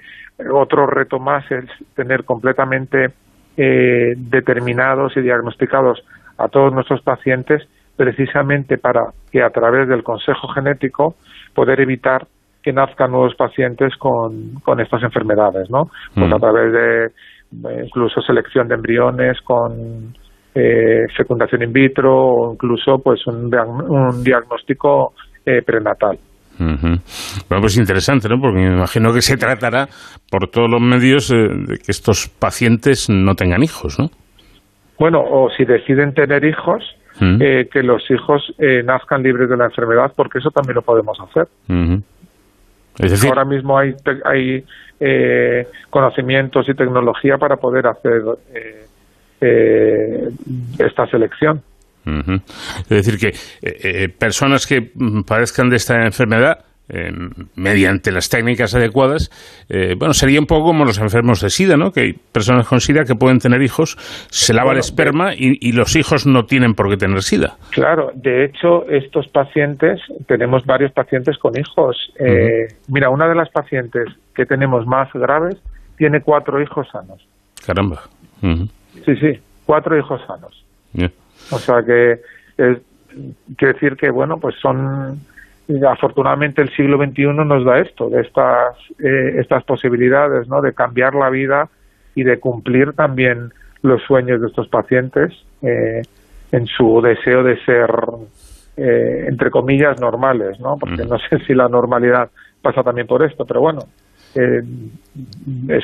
otro reto más es tener completamente eh, determinados y diagnosticados a todos nuestros pacientes precisamente para que a través del consejo genético poder evitar que nazcan nuevos pacientes con, con estas enfermedades, ¿no? Pues a mm. través de incluso selección de embriones con eh, fecundación in vitro o incluso pues un, un diagnóstico eh, prenatal. Bueno, pues interesante, ¿no? Porque me imagino que se tratará por todos los medios eh, de que estos pacientes no tengan hijos, ¿no? Bueno, o si deciden tener hijos, mm. que los hijos nazcan libres de la enfermedad, porque eso también lo podemos hacer. Ahora mismo hay, hay conocimientos y tecnología para poder hacer eh, esta selección. Es decir, que eh, eh, personas que padezcan de esta enfermedad mediante las técnicas adecuadas, bueno, sería un poco como los enfermos de SIDA, ¿no? Que hay personas con SIDA que pueden tener hijos, se lava el esperma y, los hijos no tienen por qué tener SIDA. Claro, de hecho, estos pacientes, tenemos varios pacientes con hijos. Mira, una de las pacientes que tenemos más graves tiene cuatro hijos sanos. Caramba. Sí, sí, cuatro hijos sanos. O sea que quiere decir que, bueno, pues son afortunadamente el siglo XXI nos da esto, de estas, eh, estas posibilidades, ¿no? De cambiar la vida y de cumplir también los sueños de estos pacientes eh, en su deseo de ser, eh, entre comillas, normales, ¿no? Porque no sé si la normalidad pasa también por esto, pero bueno, eh,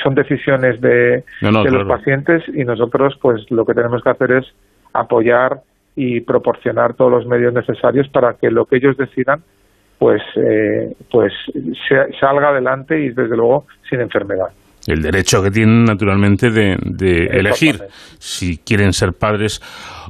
son decisiones de, los pacientes y nosotros pues lo que tenemos que hacer es apoyar y proporcionar todos los medios necesarios para que lo que ellos decidan pues eh, pues salga adelante y desde luego sin enfermedad el derecho que tienen naturalmente de, elegir si quieren ser padres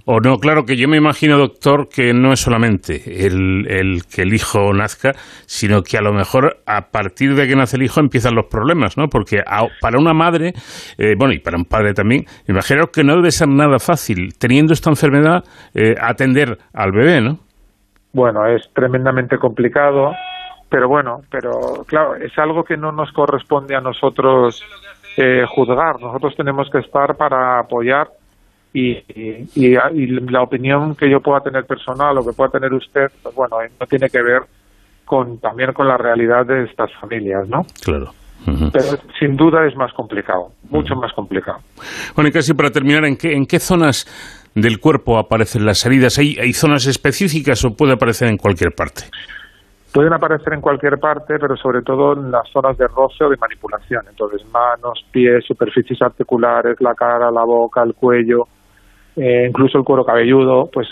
o no. Claro que yo me imagino, doctor, que no es solamente el, que el hijo nazca, sino que a lo mejor a partir de que nace el hijo empiezan los problemas, ¿no? Porque para una madre, eh, bueno, y para un padre también, imagino que no debe ser nada fácil, teniendo esta enfermedad, eh, atender al bebé, ¿no? Bueno, es tremendamente complicado pero bueno, pero claro, es algo que no nos corresponde a nosotros eh, juzgar. Nosotros tenemos que estar para apoyar y, y, la opinión que yo pueda tener personal o que pueda tener usted, pues bueno, no tiene que ver con también con la realidad de estas familias, ¿no? Claro. Pero sin duda es más complicado, mucho más complicado. Bueno, y casi para terminar, ¿en qué, en qué zonas del cuerpo aparecen las heridas? ¿Hay, ¿Hay zonas específicas o puede aparecer en cualquier parte? Pueden aparecer en cualquier parte, pero sobre todo en las zonas de roce o de manipulación. Entonces, manos, pies, superficies articulares, la cara, la boca, el cuello, eh, incluso el cuero cabelludo. Pues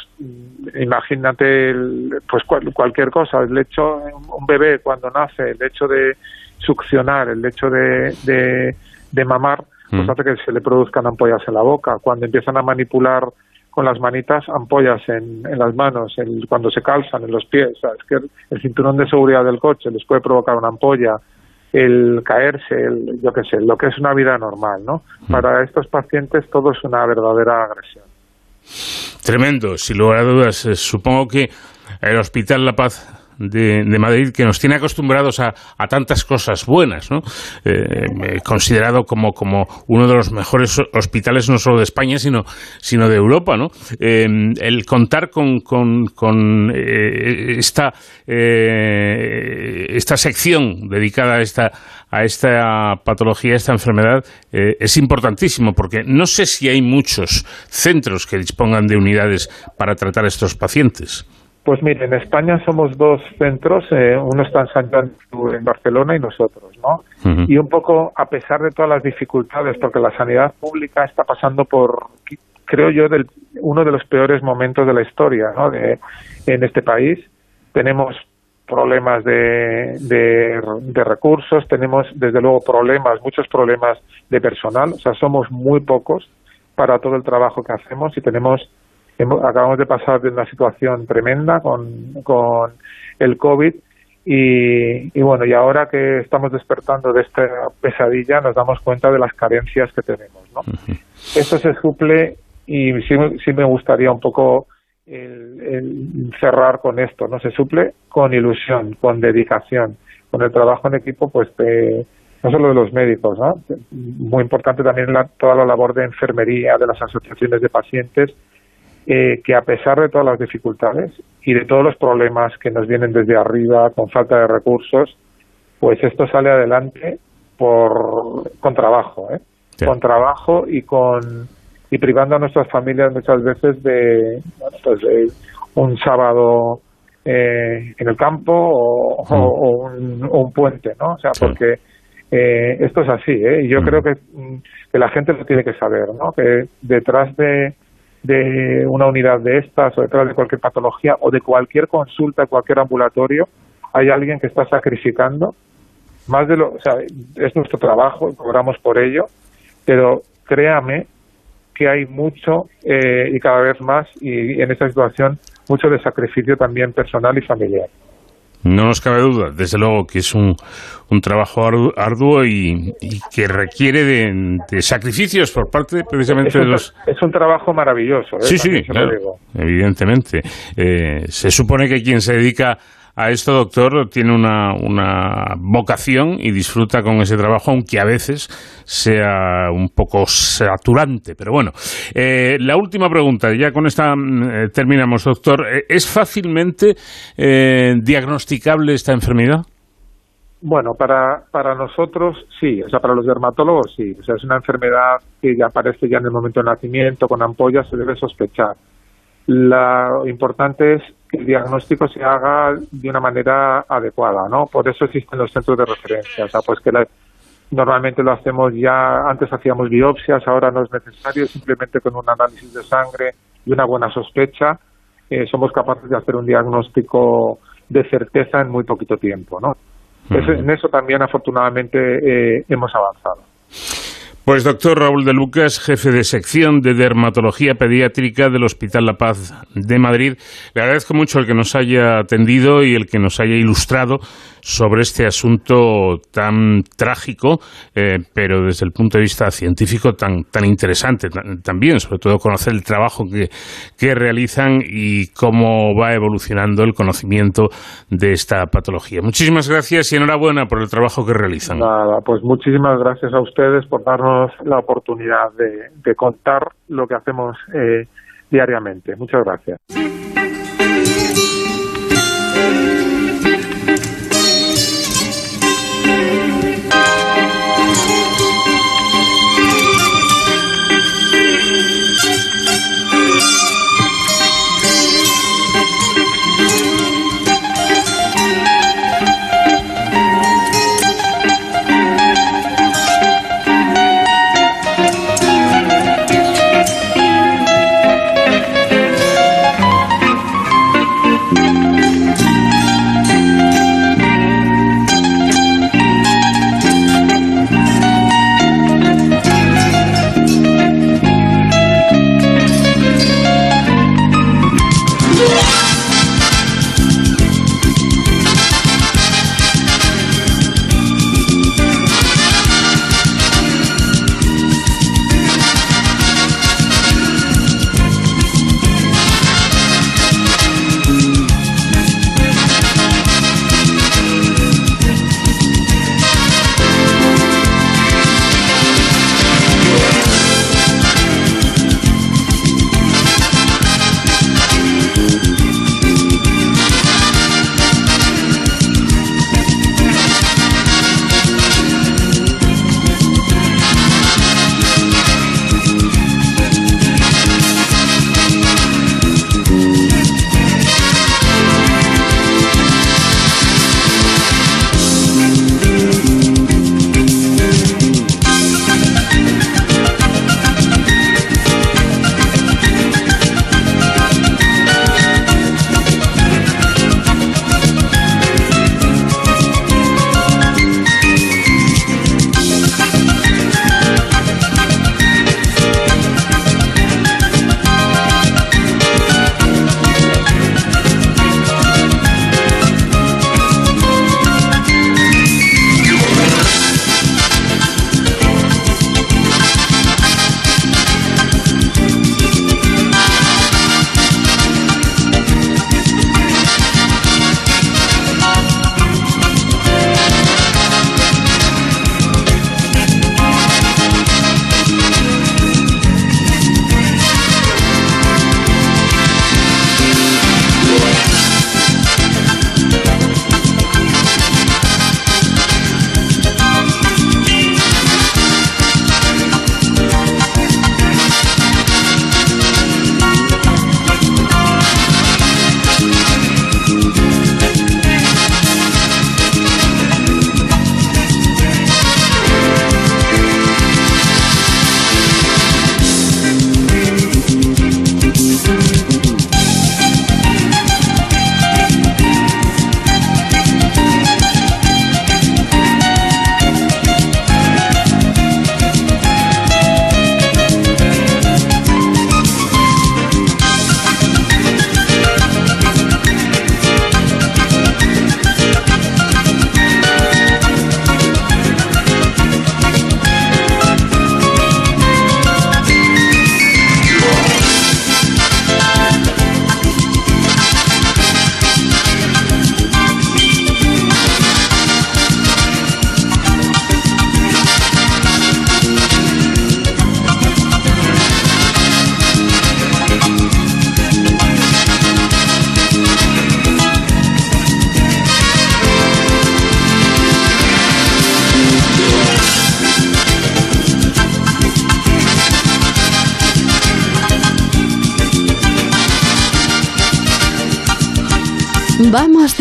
imagínate pues cualquier cosa. El hecho, un bebé cuando nace, el hecho de succionar, el hecho de, de, mamar, pues mm. hace que se le produzcan ampollas en la boca. Cuando empiezan a manipular con las manitas ampollas en, las manos, cuando se calzan en los pies. es que el, cinturón de seguridad del coche les puede provocar una ampolla, el caerse, el, yo qué sé, lo que es una vida normal, ¿no? Mm. Para estos pacientes todo es una verdadera agresión. Tremendo, sin lugar a dudas. Eh, supongo que el Hospital La Paz de, Madrid que nos tiene acostumbrados a, tantas cosas buenas, ¿no? Eh, considerado como, uno de los mejores hospitales no solo de España, sino, sino de Europa. Eh, el contar con, con, eh, esta, esta sección dedicada a esta, a esta patología, a esta enfermedad, es importantísimo, porque no sé si hay muchos centros que dispongan de unidades para tratar a estos pacientes. Pues mire, en España somos dos centros, eh, uno está en San Juan en Barcelona y nosotros, ¿no? Y un poco, a pesar de todas las dificultades, porque la sanidad pública está pasando por, creo yo, del, uno de los peores momentos de la historia, ¿no? De, en este país tenemos problemas de, de, de recursos, tenemos desde luego problemas, muchos problemas de personal, o sea, somos muy pocos para todo el trabajo que hacemos y tenemos acabamos de pasar de una situación tremenda con, con el COVID y, bueno, y ahora que estamos despertando de esta pesadilla nos damos cuenta de las carencias que tenemos, ¿no? Esto se suple y sí, sí, me gustaría un poco el, cerrar con esto, ¿no? Se suple con ilusión, con dedicación, con el trabajo en equipo, pues no solo de los médicos, ¿no? Muy importante también la, toda la labor de enfermería, de las asociaciones de pacientes, eh, que a pesar de todas las dificultades y de todos los problemas que nos vienen desde arriba con falta de recursos, pues esto sale adelante por con trabajo, ¿eh? con trabajo y con y privando a nuestras familias muchas veces de, pues un sábado eh, en el campo o, mm. un, puente, ¿no? O sea, porque eh, esto es así, ¿eh? Y yo mm. creo que, que la gente lo tiene que saber, ¿no? Que detrás de de una unidad de estas o detrás de cualquier patología o de cualquier consulta, cualquier ambulatorio, hay alguien que está sacrificando más de lo, o sea, es nuestro trabajo, cobramos por ello, pero créame que hay mucho eh, y cada vez más y en esta situación mucho de sacrificio también personal y familiar. No nos cabe duda, desde luego que es un, un trabajo arduo y, que requiere de, sacrificios por parte precisamente de los... Es un trabajo maravilloso. ¿eh? Sí, sí, evidentemente. Eh, se supone que quien se dedica a esto, doctor, tiene una, una vocación y disfruta con ese trabajo, aunque a veces sea un poco saturante. Pero bueno, eh, la última pregunta, ya con esta mm, eh, terminamos, doctor. Eh, ¿Es fácilmente diagnosticable esta enfermedad? Bueno, para, para nosotros sí, o sea, para los dermatólogos sí. O sea, es una enfermedad que ya aparece ya en el momento del nacimiento, con ampollas, se debe sospechar. Lo importante es que el diagnóstico se haga de una manera adecuada, ¿no? Por eso existen los centros de referencia, o sea, pues que normalmente lo hacemos ya, antes hacíamos biopsias, ahora no es necesario, simplemente con un análisis de sangre y una buena sospecha eh, somos capaces de hacer un diagnóstico de certeza en muy poquito tiempo, ¿no? en eso también afortunadamente eh, hemos avanzado. Pues doctor Raúl de Lucas, jefe de sección de dermatología pediátrica del Hospital La Paz de Madrid, le agradezco mucho el que nos haya atendido y el que nos haya ilustrado sobre este asunto tan trágico, eh, pero desde el punto de vista científico tan, tan interesante también, sobre todo conocer el trabajo que, que realizan y cómo va evolucionando el conocimiento de esta patología. Muchísimas gracias y enhorabuena por el trabajo que realizan. Nada, pues muchísimas gracias a ustedes por darnos la oportunidad de, contar lo que hacemos eh, diariamente. Muchas gracias. you.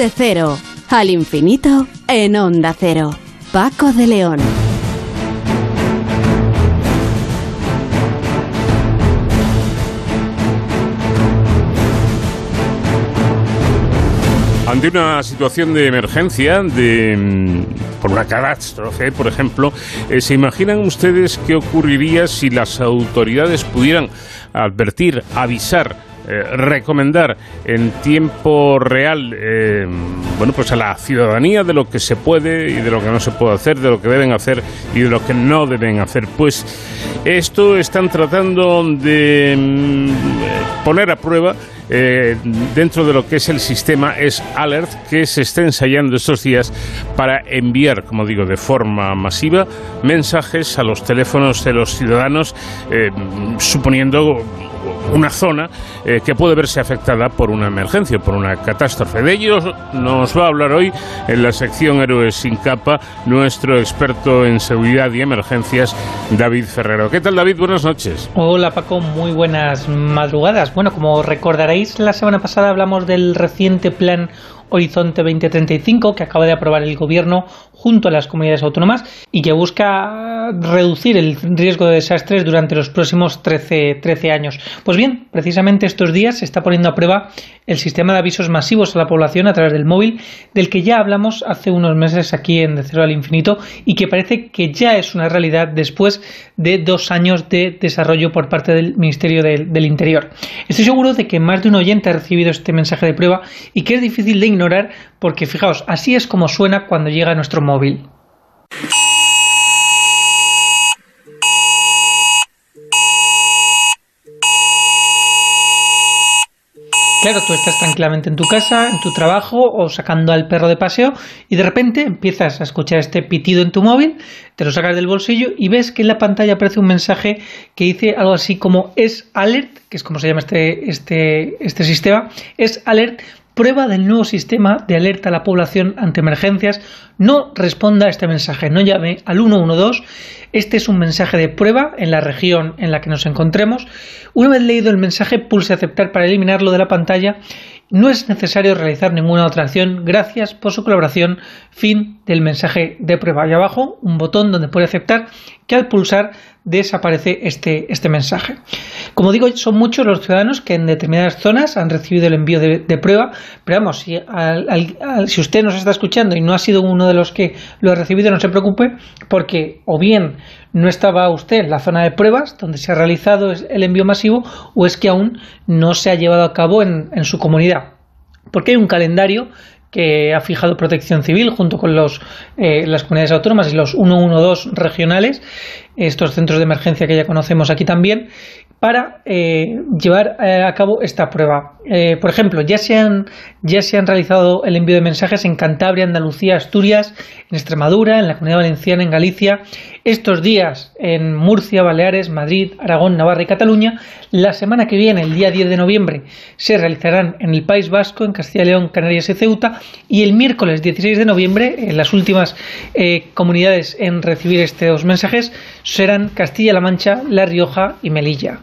De cero al infinito en onda cero. Paco de León. Ante una situación de emergencia, de, mm, por una catástrofe, por ejemplo, eh, ¿se imaginan ustedes qué ocurriría si las autoridades pudieran advertir, avisar, eh, recomendar en tiempo real eh, bueno pues a la ciudadanía de lo que se puede y de lo que no se puede hacer de lo que deben hacer y de lo que no deben hacer. Pues esto están tratando de mm, poner a prueba eh, dentro de lo que es el sistema es Alert que se está ensayando estos días para enviar, como digo, de forma masiva mensajes a los teléfonos de los ciudadanos, suponiendo una zona eh, que puede verse afectada por una emergencia, por una catástrofe. De ello nos va a hablar hoy en la sección Héroes sin capa nuestro experto en seguridad y emergencias, David Ferrero. ¿Qué tal, David? Buenas noches. Hola, Paco. Muy buenas madrugadas. Bueno, como recordaréis, la semana pasada hablamos del reciente plan Horizonte 2035 que acaba de aprobar el Gobierno junto a las comunidades autónomas y que busca reducir el riesgo de desastres durante los próximos 13, 13 años. Pues bien, precisamente estos días se está poniendo a prueba el sistema de avisos masivos a la población a través del móvil, del que ya hablamos hace unos meses aquí en De Cero al Infinito y que parece que ya es una realidad después de dos años de desarrollo por parte del Ministerio del, Interior. Estoy seguro de que más de un oyente ha recibido este mensaje de prueba y que es difícil de ignorar porque fijaos, así es como suena cuando llega nuestro móvil. Claro, tú estás tranquilamente en tu casa, en tu trabajo o sacando al perro de paseo y de repente empiezas a escuchar este pitido en tu móvil, te lo sacas del bolsillo y ves que en la pantalla aparece un mensaje que dice algo así como es alert, que es como se llama este, este, este sistema, es alert prueba del nuevo sistema de alerta a la población ante emergencias, no responda a este mensaje, no llame al 112. Este es un mensaje de prueba en la región en la que nos encontremos. Una vez leído el mensaje, pulse aceptar para eliminarlo de la pantalla. No es necesario realizar ninguna otra acción. Gracias por su colaboración. Fin del mensaje de prueba. Y abajo un botón donde puede aceptar que al pulsar desaparece este, este mensaje. Como digo, son muchos los ciudadanos que en determinadas zonas han recibido el envío de, prueba, pero vamos, si, si usted nos está escuchando y no ha sido uno de los que lo ha recibido, no se preocupe, porque o bien no estaba usted en la zona de pruebas donde se ha realizado el envío masivo, o es que aún no se ha llevado a cabo en, en su comunidad. Porque hay un calendario que ha fijado Protección Civil junto con los, eh, las comunidades autónomas y los 112 regionales, estos centros de emergencia que ya conocemos aquí también, para eh, llevar eh, a cabo esta prueba. Por ejemplo, ya se, han, ya se han realizado el envío de mensajes en Cantabria, Andalucía, Asturias, en Extremadura, en la Comunidad Valenciana, en Galicia, estos días en Murcia, Baleares, Madrid, Aragón, Navarra y Cataluña. La semana que viene, el día 10 de noviembre, se realizarán en el País Vasco, en Castilla y León, Canarias y Ceuta. Y el miércoles 16 de noviembre, en las últimas comunidades en recibir estos mensajes serán Castilla-La Mancha, La Rioja y Melilla.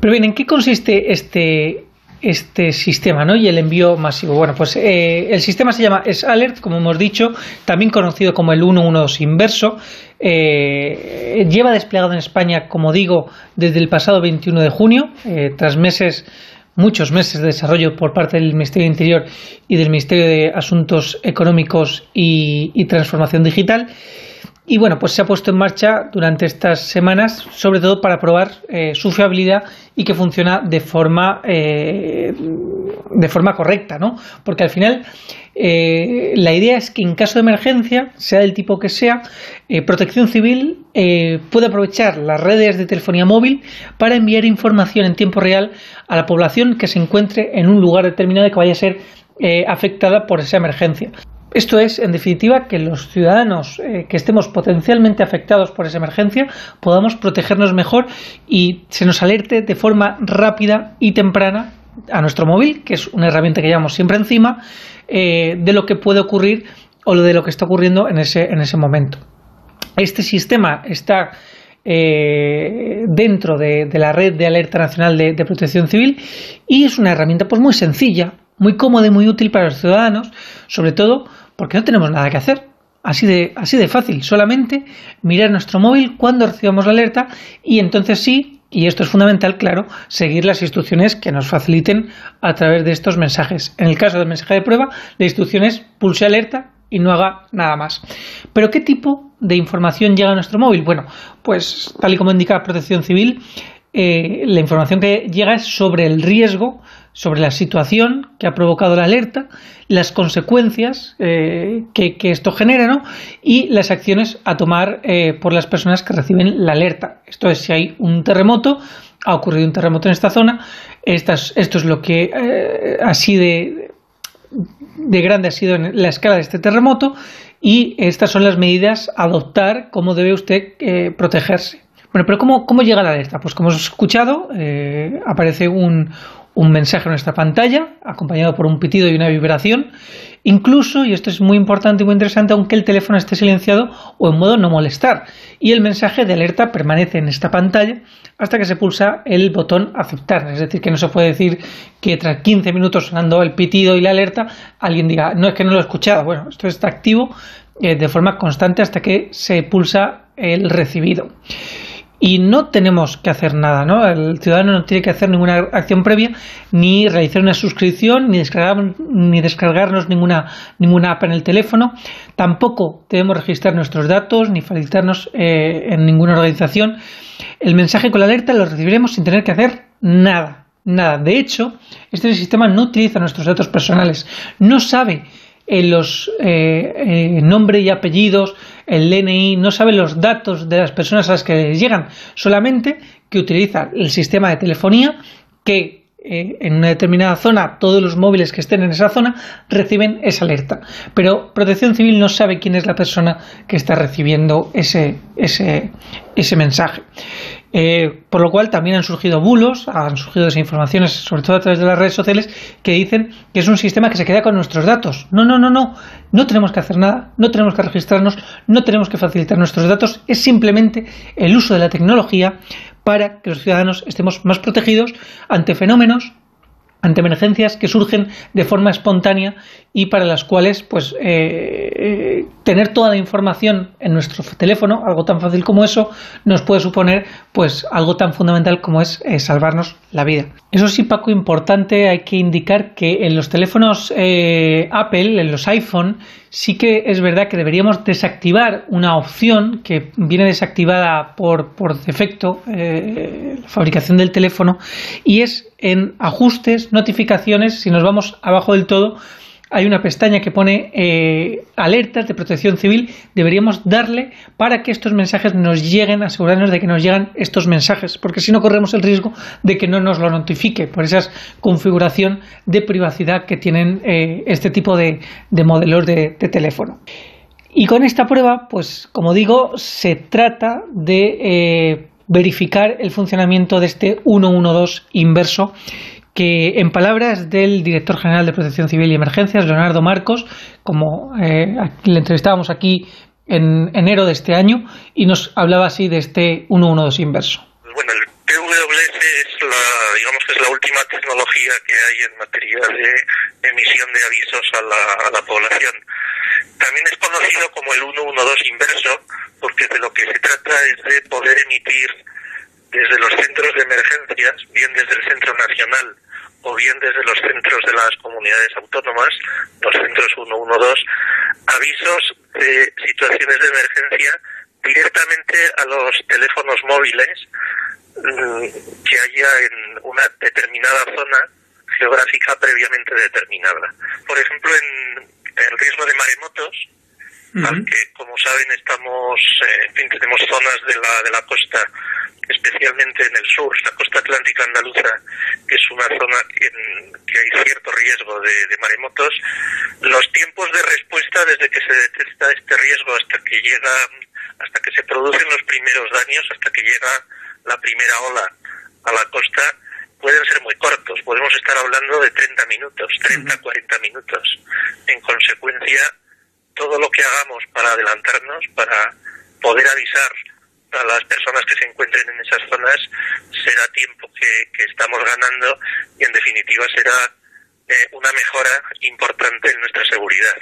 Pero bien, ¿en qué consiste este, este sistema ¿no? y el envío masivo? Bueno, pues eh, el sistema se llama S-Alert, como hemos dicho, también conocido como el 112 inverso. Eh, lleva desplegado en España, como digo, desde el pasado 21 de junio, eh, tras meses muchos meses de desarrollo por parte del Ministerio de Interior y del Ministerio de Asuntos Económicos y Transformación Digital. Y bueno, pues se ha puesto en marcha durante estas semanas, sobre todo para probar eh, su fiabilidad y que funciona de forma, eh, de forma correcta, ¿no? Porque al final eh, la idea es que en caso de emergencia, sea del tipo que sea, Protección Civil puede aprovechar las redes de telefonía móvil para enviar información en tiempo real a la población que se encuentre en un lugar determinado y que vaya a ser afectada por esa emergencia. Esto es, en definitiva, que los ciudadanos eh, que estemos potencialmente afectados por esa emergencia podamos protegernos mejor y se nos alerte de forma rápida y temprana a nuestro móvil, que es una herramienta que llevamos siempre encima, eh, de lo que puede ocurrir o de lo que está ocurriendo en ese, en ese momento. Este sistema está eh, dentro de, la red de alerta nacional de, de, protección civil y es una herramienta pues muy sencilla, muy cómoda y muy útil para los ciudadanos, sobre todo porque no tenemos nada que hacer. Así de, así de fácil, solamente mirar nuestro móvil cuando recibamos la alerta y entonces sí, y esto es fundamental, claro, seguir las instrucciones que nos faciliten a través de estos mensajes. En el caso del mensaje de prueba, la instrucción es pulse alerta y no haga nada más. Pero ¿qué tipo de información llega a nuestro móvil? Bueno, pues tal y como indica Protección Civil, eh, la información que llega es sobre el riesgo sobre la situación que ha provocado la alerta, las consecuencias eh, que, esto genera ¿no? y las acciones a tomar eh, por las personas que reciben la alerta. Esto es, si hay un terremoto, ha ocurrido un terremoto en esta zona, esto es lo que eh, así de, de grande ha sido en la escala de este terremoto y estas son las medidas a adoptar, cómo debe usted protegerse. Bueno, pero ¿cómo, ¿cómo, llega la alerta? Pues como hemos escuchado, aparece un, un mensaje en nuestra pantalla, acompañado por un pitido y una vibración, incluso, y esto es muy importante y muy interesante, aunque el teléfono esté silenciado o en modo no molestar. Y el mensaje de alerta permanece en esta pantalla hasta que se pulsa el botón aceptar. Es decir, que no se puede decir que tras 15 minutos sonando el pitido y la alerta, alguien diga, no es que no lo he escuchado. Bueno, esto está activo eh, de forma constante hasta que se pulsa el recibido. Y no tenemos que hacer nada, ¿no? El ciudadano no tiene que hacer ninguna acción previa, ni realizar una suscripción, ni, descargar, ni descargarnos ninguna, ninguna app en el teléfono. Tampoco debemos registrar nuestros datos, ni facilitarnos eh, en ninguna organización. El mensaje con la alerta lo recibiremos sin tener que hacer nada, nada. De hecho, este sistema no utiliza nuestros datos personales, no sabe en los eh, eh, nombre y apellidos, el DNI, no sabe los datos de las personas a las que llegan, solamente que utiliza el sistema de telefonía que eh, en una determinada zona todos los móviles que estén en esa zona reciben esa alerta. Pero Protección Civil no sabe quién es la persona que está recibiendo ese, ese, ese mensaje. Eh, por lo cual también han surgido bulos, han surgido desinformaciones, sobre todo a través de las redes sociales, que dicen que es un sistema que se queda con nuestros datos. No, no, no, no. No tenemos que hacer nada, no tenemos que registrarnos, no tenemos que facilitar nuestros datos. Es simplemente el uso de la tecnología para que los ciudadanos estemos más protegidos ante fenómenos ante emergencias que surgen de forma espontánea y para las cuales pues eh, eh, tener toda la información en nuestro teléfono algo tan fácil como eso nos puede suponer pues algo tan fundamental como es eh, salvarnos la vida. Eso sí Paco importante hay que indicar que en los teléfonos Apple en los iPhone sí que es verdad que deberíamos desactivar una opción que viene desactivada por, por defecto, eh, la fabricación del teléfono, y es en ajustes, notificaciones, si nos vamos abajo del todo, hay una pestaña que pone eh, alertas de protección civil. Deberíamos darle para que estos mensajes nos lleguen, asegurarnos de que nos llegan estos mensajes, porque si no corremos el riesgo de que no nos lo notifique por esa configuración de privacidad que tienen eh, este tipo de, modelos de, teléfono. Y con esta prueba, pues como digo, se trata de eh, verificar el funcionamiento de este 112 inverso que en palabras del director general de Protección Civil y Emergencias, Leonardo Marcos, como eh, le entrevistábamos aquí en enero de este año, y nos hablaba así de este 112 inverso. Bueno, el PWS es la, digamos que es la última tecnología que hay en materia de emisión de avisos a la, a la población. También es conocido como el 112 inverso, porque de lo que se trata es de poder emitir desde los centros de emergencias, bien desde el Centro Nacional o bien desde los centros de las comunidades autónomas, los centros 112, avisos de situaciones de emergencia directamente a los teléfonos móviles mm, que haya en una determinada zona geográfica previamente determinada. Por ejemplo, en el riesgo de maremotos, al que, como saben, estamos, eh, tenemos zonas de la, de la costa especialmente en el sur, la costa atlántica andaluza, que es una zona en que hay cierto riesgo de, maremotos, los tiempos de respuesta desde que se detecta este riesgo hasta que llega, hasta que se producen los primeros daños, hasta que llega la primera ola a la costa, pueden ser muy cortos. Podemos estar hablando de 30 minutos, 30, 40 minutos. En consecuencia, todo lo que hagamos para adelantarnos, para poder avisar a las personas que se encuentren en esas zonas será tiempo que, estamos ganando y en definitiva será eh, una mejora importante en nuestra seguridad.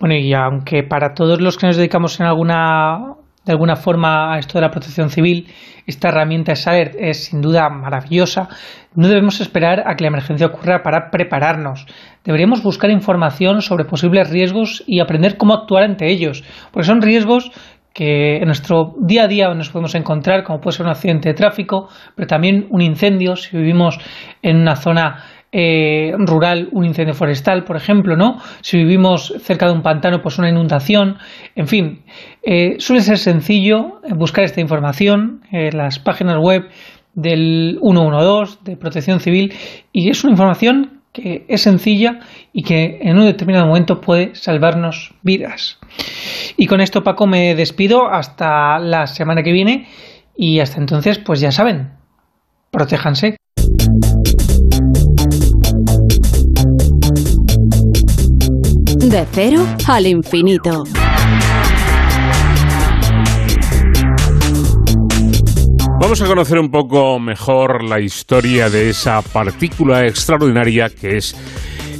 Bueno, y aunque para todos los que nos dedicamos en alguna de alguna forma a esto de la protección civil, esta herramienta SALERT es sin duda maravillosa, no debemos esperar a que la emergencia ocurra para prepararnos. Deberíamos buscar información sobre posibles riesgos y aprender cómo actuar ante ellos, porque son riesgos que en nuestro día a día nos podemos encontrar, como puede ser un accidente de tráfico, pero también un incendio, si vivimos en una zona eh, rural, un incendio forestal, por ejemplo, ¿no? Si vivimos cerca de un pantano, pues una inundación, en fin, eh, suele ser sencillo buscar esta información en las páginas web del 112 de Protección Civil y es una información que es sencilla y que en un determinado momento puede salvarnos vidas. Y con esto, Paco, me despido hasta la semana que viene y hasta entonces, pues ya saben, protéjanse. De cero al infinito. Vamos a conocer un poco mejor la historia de esa partícula extraordinaria que es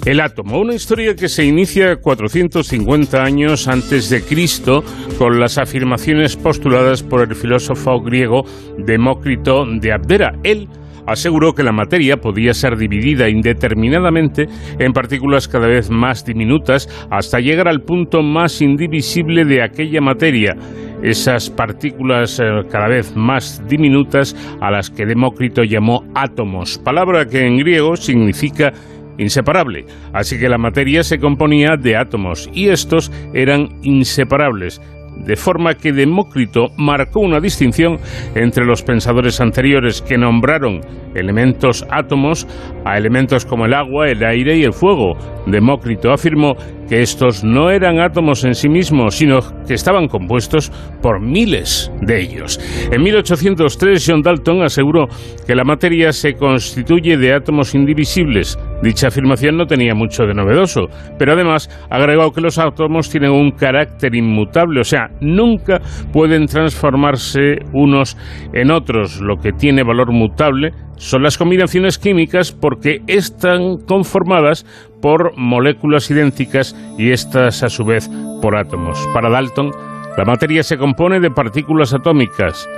El átomo, una historia que se inicia 450 años antes de Cristo con las afirmaciones postuladas por el filósofo griego Demócrito de Abdera. Él aseguró que la materia podía ser dividida indeterminadamente en partículas cada vez más diminutas hasta llegar al punto más indivisible de aquella materia, esas partículas eh, cada vez más diminutas a las que Demócrito llamó átomos, palabra que en griego significa inseparable. Así que la materia se componía de átomos y estos eran inseparables de forma que Demócrito marcó una distinción entre los pensadores anteriores que nombraron elementos átomos a elementos como el agua, el aire y el fuego. Demócrito afirmó que estos no eran átomos en sí mismos, sino que estaban compuestos por miles de ellos. En 1803, John Dalton aseguró que la materia se constituye de átomos indivisibles. Dicha afirmación no tenía mucho de novedoso, pero además agregó que los átomos tienen un carácter inmutable, o sea, nunca pueden transformarse unos en otros. Lo que tiene valor mutable son las combinaciones químicas porque están conformadas por moléculas idénticas y estas a su vez por átomos. Para Dalton, la materia se compone de partículas atómicas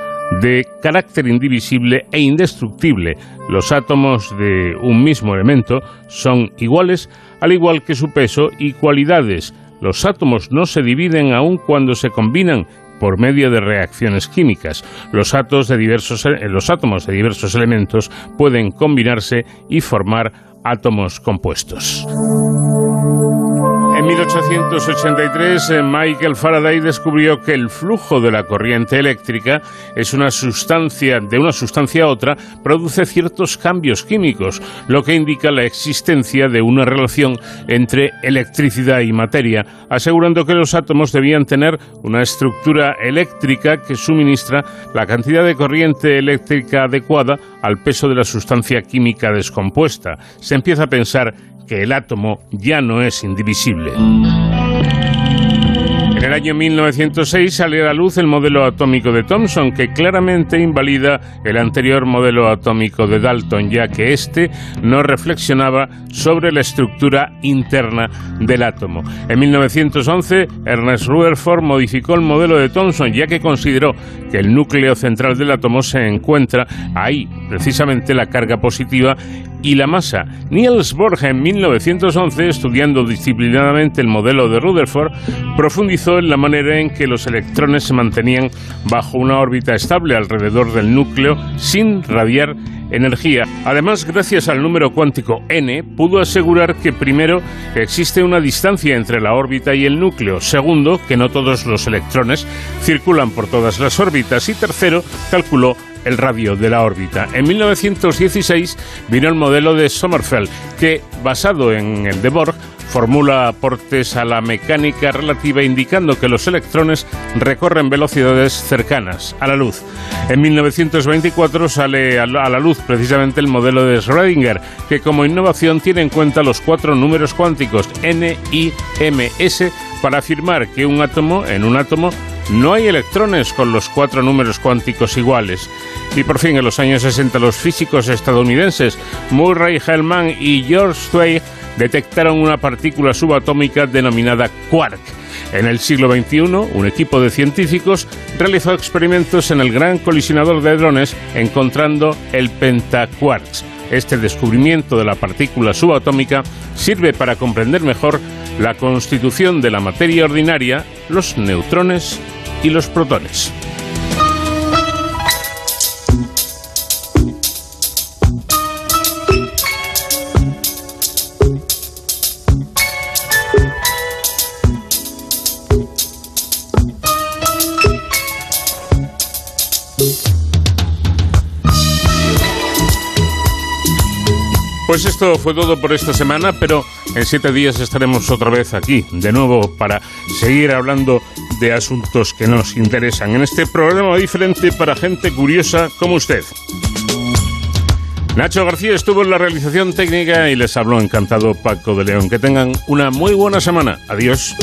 de carácter indivisible e indestructible. Los átomos de un mismo elemento son iguales, al igual que su peso y cualidades. Los átomos no se dividen aun cuando se combinan por medio de reacciones químicas. Los, de diversos, eh, los átomos de diversos elementos pueden combinarse y formar átomos compuestos. En 1883, eh, Michael Faraday descubrió que el flujo de la corriente eléctrica es una sustancia de una sustancia a otra produce ciertos cambios químicos, lo que indica la existencia de una relación entre electricidad y materia, asegurando que los átomos debían tener una estructura eléctrica que suministra la cantidad de corriente eléctrica adecuada al peso de la sustancia química descompuesta. Se empieza a pensar que el átomo ya no es indivisible. El año 1906 sale a luz el modelo atómico de Thomson, que claramente invalida el anterior modelo atómico de Dalton, ya que éste no reflexionaba sobre la estructura interna del átomo. En 1911, Ernest Rutherford modificó el modelo de Thomson, ya que consideró que el núcleo central del átomo se encuentra ahí, precisamente la carga positiva y la masa. Niels Bohr en 1911, estudiando disciplinadamente el modelo de Rutherford, profundizó la manera en que los electrones se mantenían bajo una órbita estable alrededor del núcleo sin radiar energía. Además, gracias al número cuántico n, pudo asegurar que primero existe una distancia entre la órbita y el núcleo, segundo, que no todos los electrones circulan por todas las órbitas y tercero, calculó el radio de la órbita. En 1916 vino el modelo de Sommerfeld, que, basado en el de Borg, formula aportes a la mecánica relativa indicando que los electrones recorren velocidades cercanas a la luz. En 1924 sale a la luz precisamente el modelo de Schrödinger, que como innovación tiene en cuenta los cuatro números cuánticos N, I, M, S para afirmar que un átomo en un átomo no hay electrones con los cuatro números cuánticos iguales. Y por fin, en los años 60, los físicos estadounidenses Murray Hellman y George Zweig detectaron una partícula subatómica denominada quark. En el siglo XXI, un equipo de científicos realizó experimentos en el gran colisionador de hadrones encontrando el pentaquarks. Este descubrimiento de la partícula subatómica sirve para comprender mejor la constitución de la materia ordinaria, los neutrones y los protones. Pues esto fue todo por esta semana, pero en siete días estaremos otra vez aquí, de nuevo, para seguir hablando de asuntos que nos interesan en este programa diferente para gente curiosa como usted. Nacho García estuvo en la realización técnica y les habló encantado Paco de León. Que tengan una muy buena semana. Adiós.